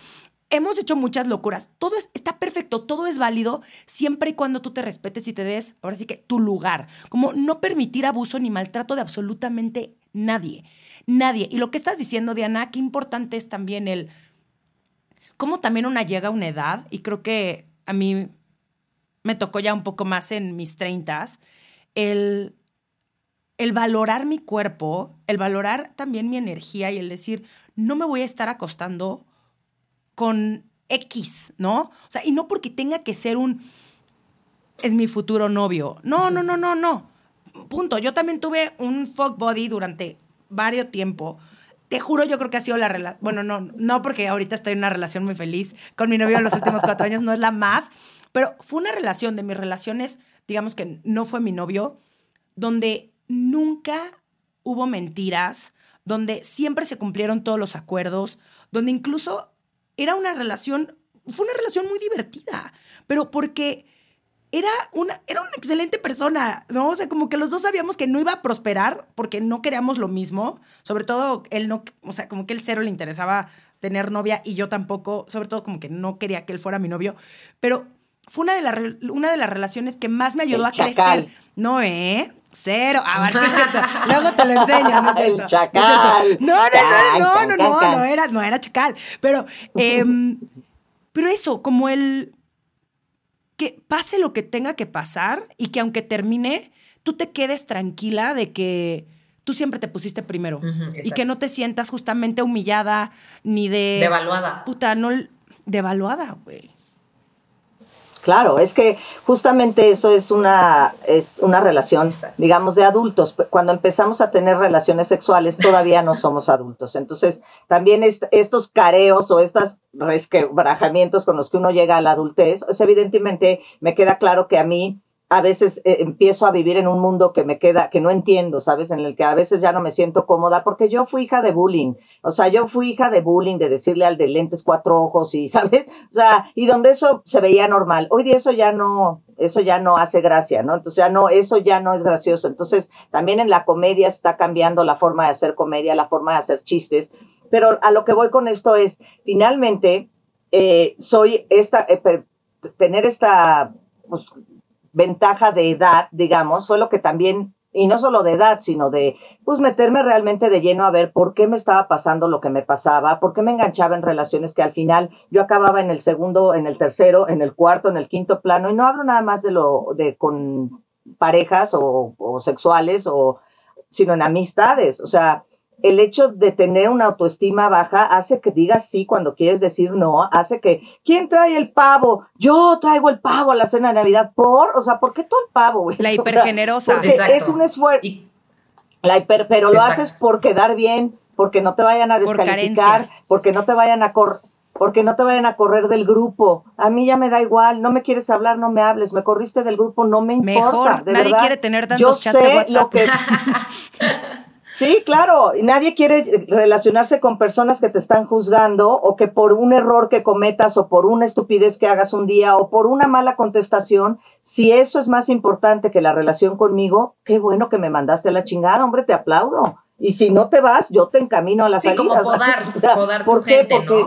hemos hecho muchas locuras. Todo es, está perfecto, todo es válido siempre y cuando tú te respetes y te des, ahora sí que, tu lugar. Como no permitir abuso ni maltrato de absolutamente nadie. Nadie. Y lo que estás diciendo, Diana, qué importante es también el. Cómo también una llega a una edad, y creo que a mí me tocó ya un poco más en mis treintas, el, el valorar mi cuerpo, el valorar también mi energía y el decir, no me voy a estar acostando con X, ¿no? O sea, y no porque tenga que ser un, es mi futuro novio. No, no, no, no, no. Punto. Yo también tuve un fuck body durante varios tiempo. Te juro, yo creo que ha sido la relación. Bueno, no, no porque ahorita estoy en una relación muy feliz con mi novio en los últimos cuatro años, no es la más, pero fue una relación de mis relaciones, digamos que no fue mi novio, donde nunca hubo mentiras, donde siempre se cumplieron todos los acuerdos, donde incluso era una relación, fue una relación muy divertida, pero porque era una, era una excelente persona, ¿no? O sea, como que los dos sabíamos que no iba a prosperar porque no queríamos lo mismo, sobre todo él no, o sea, como que el cero le interesaba tener novia y yo tampoco, sobre todo como que no quería que él fuera mi novio, pero fue una de, las una de las relaciones que más me ayudó a crecer. No, ¿eh? Cero. Ah, Luego te lo enseño, ¿no es chacal. No, no, no, no, no, no, no, era, no era chacal. Pero, em, pero eso, como el que pase lo que tenga que pasar y que aunque termine, tú te quedes tranquila de que tú siempre te pusiste primero. y que no te sientas justamente humillada ni de. Devaluada. Puta, no. Devaluada, güey. Claro, es que justamente eso es una, es una relación, digamos, de adultos. Cuando empezamos a tener relaciones sexuales, todavía no somos adultos. Entonces, también estos careos o estos resquebrajamientos con los que uno llega a la adultez, es evidentemente me queda claro que a mí a veces eh, empiezo a vivir en un mundo que me queda, que no entiendo, ¿sabes? En el que a veces ya no me siento cómoda porque yo fui hija de bullying. O sea, yo fui hija de bullying, de decirle al de lentes cuatro ojos y, ¿sabes? O sea, y donde eso se veía normal. Hoy día eso ya no, eso ya no hace gracia, ¿no? Entonces ya no, eso ya no es gracioso. Entonces, también en la comedia está cambiando la forma de hacer comedia, la forma de hacer chistes. Pero a lo que voy con esto es, finalmente, eh, soy esta, eh, tener esta, pues, ventaja de edad, digamos, fue lo que también, y no solo de edad, sino de, pues, meterme realmente de lleno a ver por qué me estaba pasando lo que me pasaba, por qué me enganchaba en relaciones que al final yo acababa en el segundo, en el tercero, en el cuarto, en el quinto plano, y no hablo nada más de lo, de con parejas o, sexuales, o, sino en amistades, o sea, el hecho de tener una autoestima baja hace que digas sí cuando quieres decir no, hace que, ¿quién trae el pavo? Yo traigo el pavo a la cena de Navidad. ¿Por? O sea, ¿por qué todo el pavo, güey? La hipergenerosa. es un esfuerzo. La hiper, pero lo haces por quedar bien, porque no te vayan a descalificar, porque no te vayan a correr porque no te vayan a correr del grupo. A mí ya me da igual, no me quieres hablar, no me hables, me corriste del grupo, no me importa. Mejor, nadie quiere tener tantos chats de WhatsApp. Sí, claro, y nadie quiere relacionarse con personas que te están juzgando o que por un error que cometas o por una estupidez que hagas un día o por una mala contestación, si eso es más importante que la relación conmigo, qué bueno que me mandaste a la chingada, hombre, te aplaudo. Y si no te vas, yo te encamino a la sí, salida. como podar, podar ¿por qué? Porque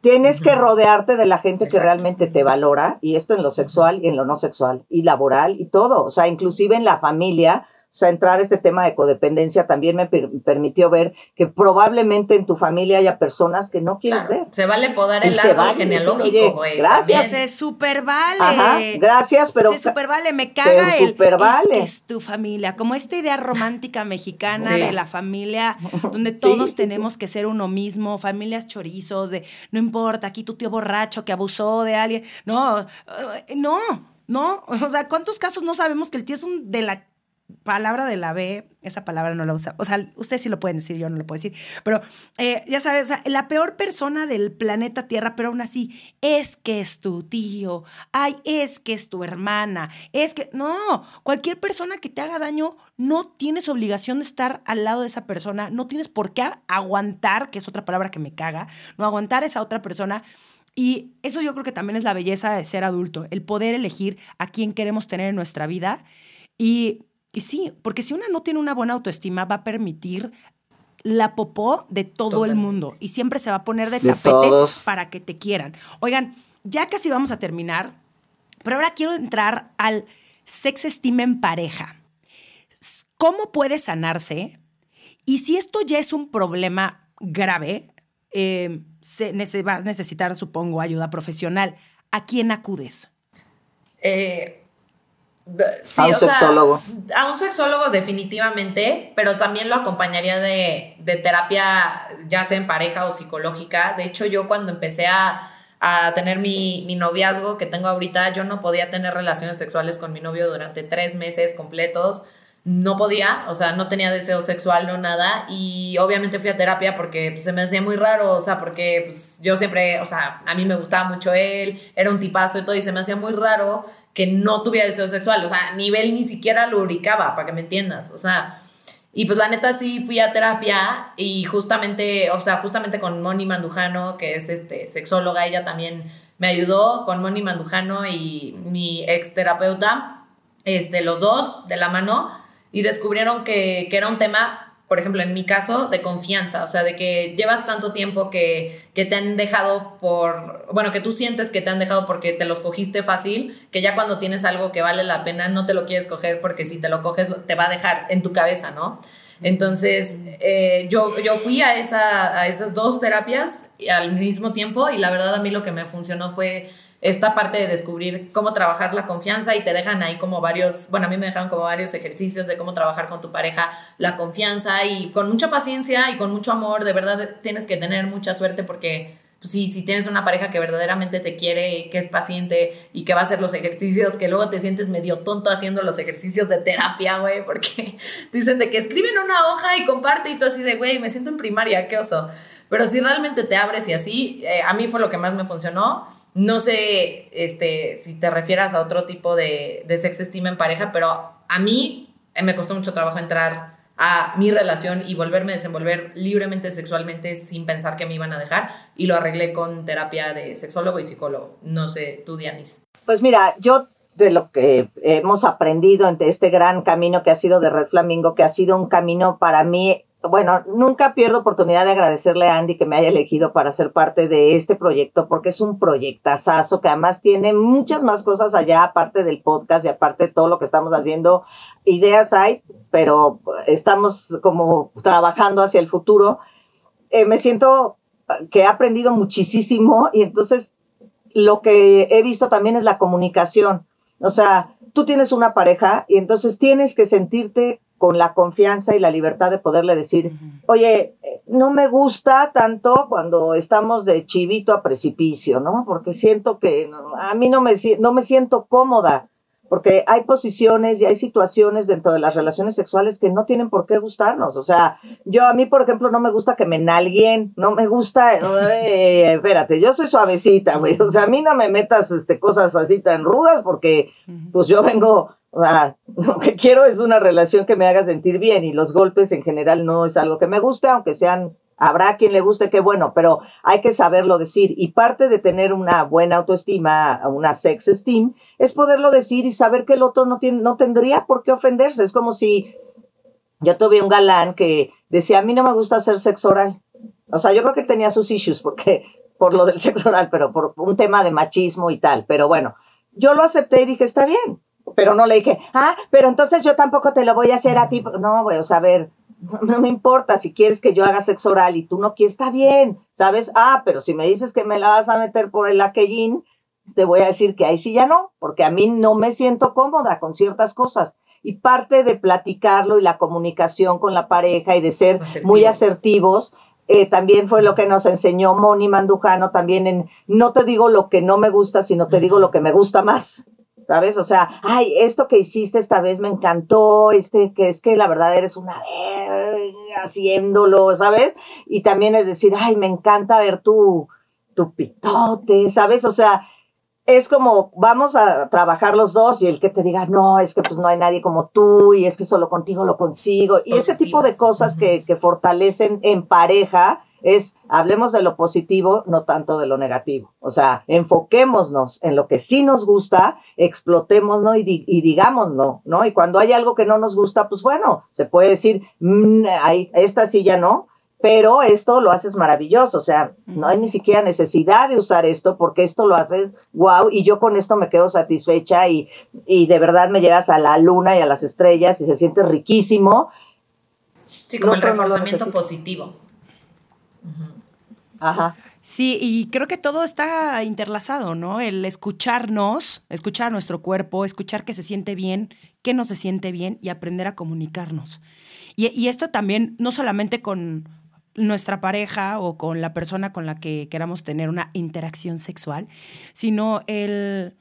tienes que rodearte de la gente que realmente te valora, y esto en lo sexual y en lo no sexual, y laboral y todo. O sea, inclusive en la familia, o sea, entrar a este tema de codependencia también me permitió ver que probablemente en tu familia haya personas que no quieres ver. Se vale podar el árbol genealógico, güey. Gracias. Se super vale. Ajá, gracias, pero. Se super vale. Me caga el. Vale. Es, tu familia. Como esta idea romántica mexicana de la familia, donde todos tenemos que ser uno mismo, familias chorizos, de no importa, aquí tu tío borracho que abusó de alguien. No, eh, no, no. O sea, ¿cuántos casos no sabemos que el tío es un de la palabra de la B, esa palabra no la usa, o sea, ustedes sí lo pueden decir, yo no lo puedo decir, pero eh, ya sabes, o sea, la peor persona del planeta Tierra, pero aún así, es que es tu tío, ay, es que es tu hermana, es que, no, cualquier persona que te haga daño, no tienes obligación de estar al lado de esa persona, no tienes por qué aguantar, que es otra palabra que me caga, no aguantar a esa otra persona. Y eso yo creo que también es la belleza de ser adulto, el poder elegir a quién queremos tener en nuestra vida. Y y sí, porque si una no tiene una buena autoestima, va a permitir la popó de todo el mundo y siempre se va a poner de, tapete para que te quieran. Oigan, ya casi vamos a terminar, pero ahora quiero entrar al sex esteem en pareja. ¿Cómo puede sanarse? Y si esto ya es un problema grave, eh, se, va a necesitar, supongo, ayuda profesional. ¿A quién acudes? Eh, a un sexólogo. a un sexólogo definitivamente, pero también lo acompañaría de, terapia, ya sea en pareja o psicológica. De hecho, yo cuando empecé a, tener mi, mi, noviazgo que tengo ahorita, yo no podía tener relaciones sexuales con mi novio durante tres meses completos. No podía, o sea, no tenía deseo sexual, no nada. Y obviamente fui a terapia porque pues, se me hacía muy raro, o sea, porque pues, yo siempre, o sea, a mí me gustaba mucho él, era un tipazo y todo, y se me hacía muy raro que no tuviera deseo sexual, o sea, a nivel ni siquiera lo ubicaba, para que me entiendas, o sea, y pues la neta sí fui a terapia y justamente, o sea, justamente con Moni Mandujano, que es este sexóloga, ella también me ayudó con Moni Mandujano y mi ex terapeuta, este, los dos de la mano, y descubrieron que, que era un tema por ejemplo, en mi caso, de confianza, o sea, de que llevas tanto tiempo que, que, te han dejado por, bueno, que tú sientes que te han dejado porque te los cogiste fácil, que ya cuando tienes algo que vale la pena, no te lo quieres coger porque si te lo coges te va a dejar en tu cabeza, ¿no? Entonces, eh, yo, yo fui a, esa, a esas dos terapias al mismo tiempo y la verdad a mí lo que me funcionó fue esta parte de descubrir cómo trabajar la confianza y te dejan ahí como varios, bueno, a mí me dejaron como varios ejercicios de cómo trabajar con tu pareja la confianza y con mucha paciencia y con mucho amor, de verdad tienes que tener mucha suerte porque pues, sí, si tienes una pareja que verdaderamente te quiere, que es paciente y que va a hacer los ejercicios, que luego te sientes medio tonto haciendo los ejercicios de terapia, güey, porque dicen de que escriben una hoja y comparte y tú así de, güey, me siento en primaria, qué oso. Pero si realmente te abres y así, eh, a mí fue lo que más me funcionó no sé este, si te refieras a otro tipo de, de sex esteem en pareja, pero a mí eh, me costó mucho trabajo entrar a mi relación y volverme a desenvolver libremente sexualmente sin pensar que me iban a dejar y lo arreglé con terapia de sexólogo y psicólogo. No sé, tú, Dianis. Pues mira, yo de lo que hemos aprendido en este gran camino que ha sido de Red Flamingo, que ha sido un camino para mí bueno, nunca pierdo oportunidad de agradecerle a Andy que me haya elegido para ser parte de este proyecto, porque es un proyectazo que además tiene muchas más cosas allá, aparte del podcast y aparte de todo lo que estamos haciendo. Ideas hay, pero estamos como trabajando hacia el futuro. Eh, me siento que he aprendido muchísimo y entonces lo que he visto también es la comunicación. O sea, tú tienes una pareja y entonces tienes que sentirte con la confianza y la libertad de poderle decir, oye, no me gusta tanto cuando estamos de chivito a precipicio, ¿no? Porque siento que a mí no me, no me siento cómoda, porque hay posiciones y hay situaciones dentro de las relaciones sexuales que no tienen por qué gustarnos. O sea, yo a mí, por ejemplo, no me gusta que me nalguen, no me gusta, eh, espérate, yo soy suavecita, güey. O sea, a mí no me metas este, cosas así tan rudas porque pues yo vengo o sea, lo que quiero es una relación que me haga sentir bien y los golpes en general no es algo que me guste, aunque sean, habrá quien le guste, qué bueno, pero hay que saberlo decir. Y parte de tener una buena autoestima, una sex esteem, es poderlo decir y saber que el otro no, tiene, no tendría por qué ofenderse. Es como si yo tuve un galán que decía, a mí no me gusta hacer sexo oral. O sea, yo creo que tenía sus issues porque por lo del sexo oral, pero por un tema de machismo y tal. Pero bueno, yo lo acepté y dije, está bien pero no le dije, ah, pero entonces yo tampoco te lo voy a hacer a ti. No, voy a ver, no me importa si quieres que yo haga sexo oral y tú no quieres, está bien, ¿sabes? Ah, pero si me dices que me la vas a meter por el aquellín, te voy a decir que ahí sí ya no, porque a mí no me siento cómoda con ciertas cosas. Y parte de platicarlo y la comunicación con la pareja y de ser muy asertivos, eh, también fue lo que nos enseñó Moni Mandujano también en no te digo lo que no me gusta, sino te digo lo que me gusta más. ¿Sabes? O sea, ay, esto que hiciste esta vez me encantó, este, que es que la verdad eres una haciéndolo, ¿sabes? Y también es decir, ay, me encanta ver tu, tu pitote, ¿sabes? O sea, es como, vamos a trabajar los dos y el que te diga, no, es que pues no hay nadie como tú y es que solo contigo lo consigo. Y ese tipo de cosas que, que fortalecen en pareja es hablemos de lo positivo, no tanto de lo negativo. O sea, enfoquémonos en lo que sí nos gusta, explotémonos y, y digámoslo, ¿no? Y cuando hay algo que no nos gusta, pues bueno, se puede decir, mm, esta sí ya no, pero esto lo haces maravilloso, o sea, no hay ni siquiera necesidad de usar esto porque esto lo haces wow y yo con esto me quedo satisfecha y, y de verdad me llegas a la luna y a las estrellas y se siente riquísimo. Sí, como el reforzamiento positivo. Ajá. Sí, y creo que todo está interlazado, ¿no? El escucharnos, escuchar nuestro cuerpo, escuchar que se siente bien, que no se siente bien y aprender a comunicarnos. Y, esto también, no solamente con nuestra pareja o con la persona con la que queramos tener una interacción sexual, sino el,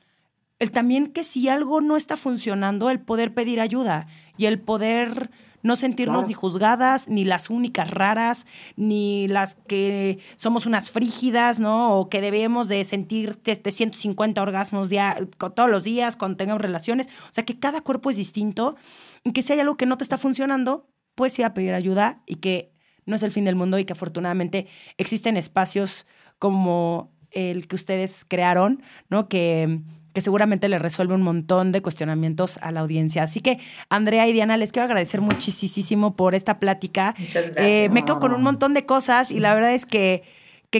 el también que si algo no está funcionando, el poder pedir ayuda y el poder no sentirnos ni juzgadas, ni las únicas raras, ni las que somos unas frígidas, ¿no? O que debemos de sentir de, 150 orgasmos todos los días cuando tengamos relaciones. O sea, que cada cuerpo es distinto y que si hay algo que no te está funcionando, pues ir a pedir ayuda y que no es el fin del mundo y que afortunadamente existen espacios como el que ustedes crearon, ¿no? Que que seguramente le resuelve un montón de cuestionamientos a la audiencia. Así que, Andrea y Diana, les quiero agradecer muchísimo por esta plática. Muchas gracias. Eh, me quedo con un montón de cosas y la verdad es que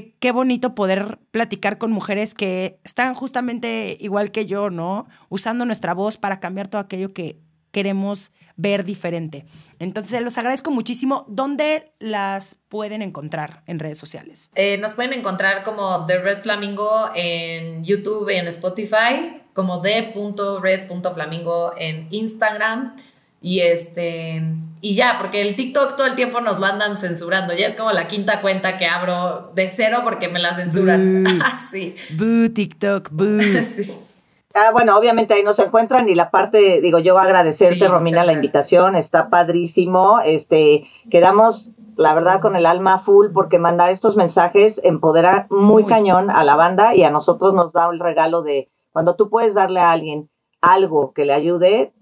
qué bonito poder platicar con mujeres que están justamente igual que yo, ¿no? Usando nuestra voz para cambiar todo aquello que queremos ver diferente. Entonces, los agradezco muchísimo. ¿Dónde las pueden encontrar en redes sociales? Eh, nos pueden encontrar como The Red Flamingo en YouTube y en Spotify, como The.Red.Flamingo en Instagram. Y este, y ya, porque el TikTok todo el tiempo nos lo andan censurando. Ya es como la quinta cuenta que abro de cero porque me la censuran. sí. Boo, TikTok, boo. sí. Ah, bueno, obviamente ahí no se encuentran y la parte, digo, yo agradecerte, Romina, la invitación, está padrísimo. Este, quedamos, la verdad, con el alma full porque mandar estos mensajes empodera muy, cañón a la banda y a nosotros nos da el regalo de cuando tú puedes darle a alguien algo que le ayude,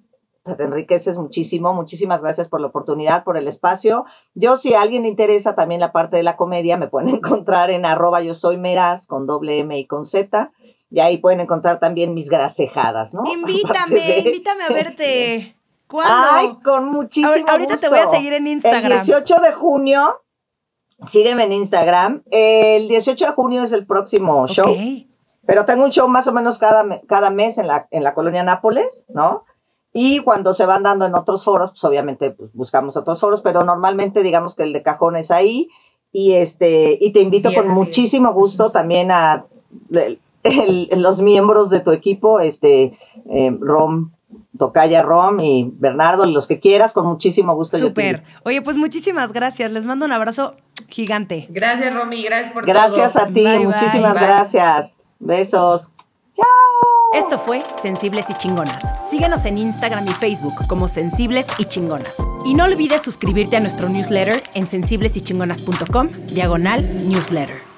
te enriqueces muchísimo. Muchísimas gracias por la oportunidad, por el espacio. Yo, si a alguien le interesa también la parte de la comedia, me pueden encontrar en arroba yo soy meraz con doble M y con Z. Y ahí pueden encontrar también mis grasejadas, ¿no? Invítame, invítame a verte. ¿Cuándo? Ay, con muchísimo Ahorita Ahorita te voy a seguir en Instagram. El 18 de junio, sígueme en Instagram. El 18 de junio es el próximo show. Pero tengo un show más o menos cada, cada mes en la, en la colonia Nápoles, ¿no? Y cuando se van dando en otros foros, pues obviamente pues, buscamos otros foros, pero normalmente digamos que el de cajón es ahí. Y este, y te invito con muchísimo gusto también a los miembros de tu equipo, este, eh, Rom, Tocaya Rom y Bernardo, los que quieras, con muchísimo gusto. Súper. Oye, pues muchísimas gracias. Les mando un abrazo gigante. Gracias, Romy. Gracias por gracias todo. Gracias a ti. muchísimas gracias. Besos. Chao. Esto fue Sensibles y Chingonas. Síguenos en Instagram y Facebook como Sensibles y Chingonas. Y no olvides suscribirte a nuestro newsletter en sensiblesychingonas.com, diagonal newsletter.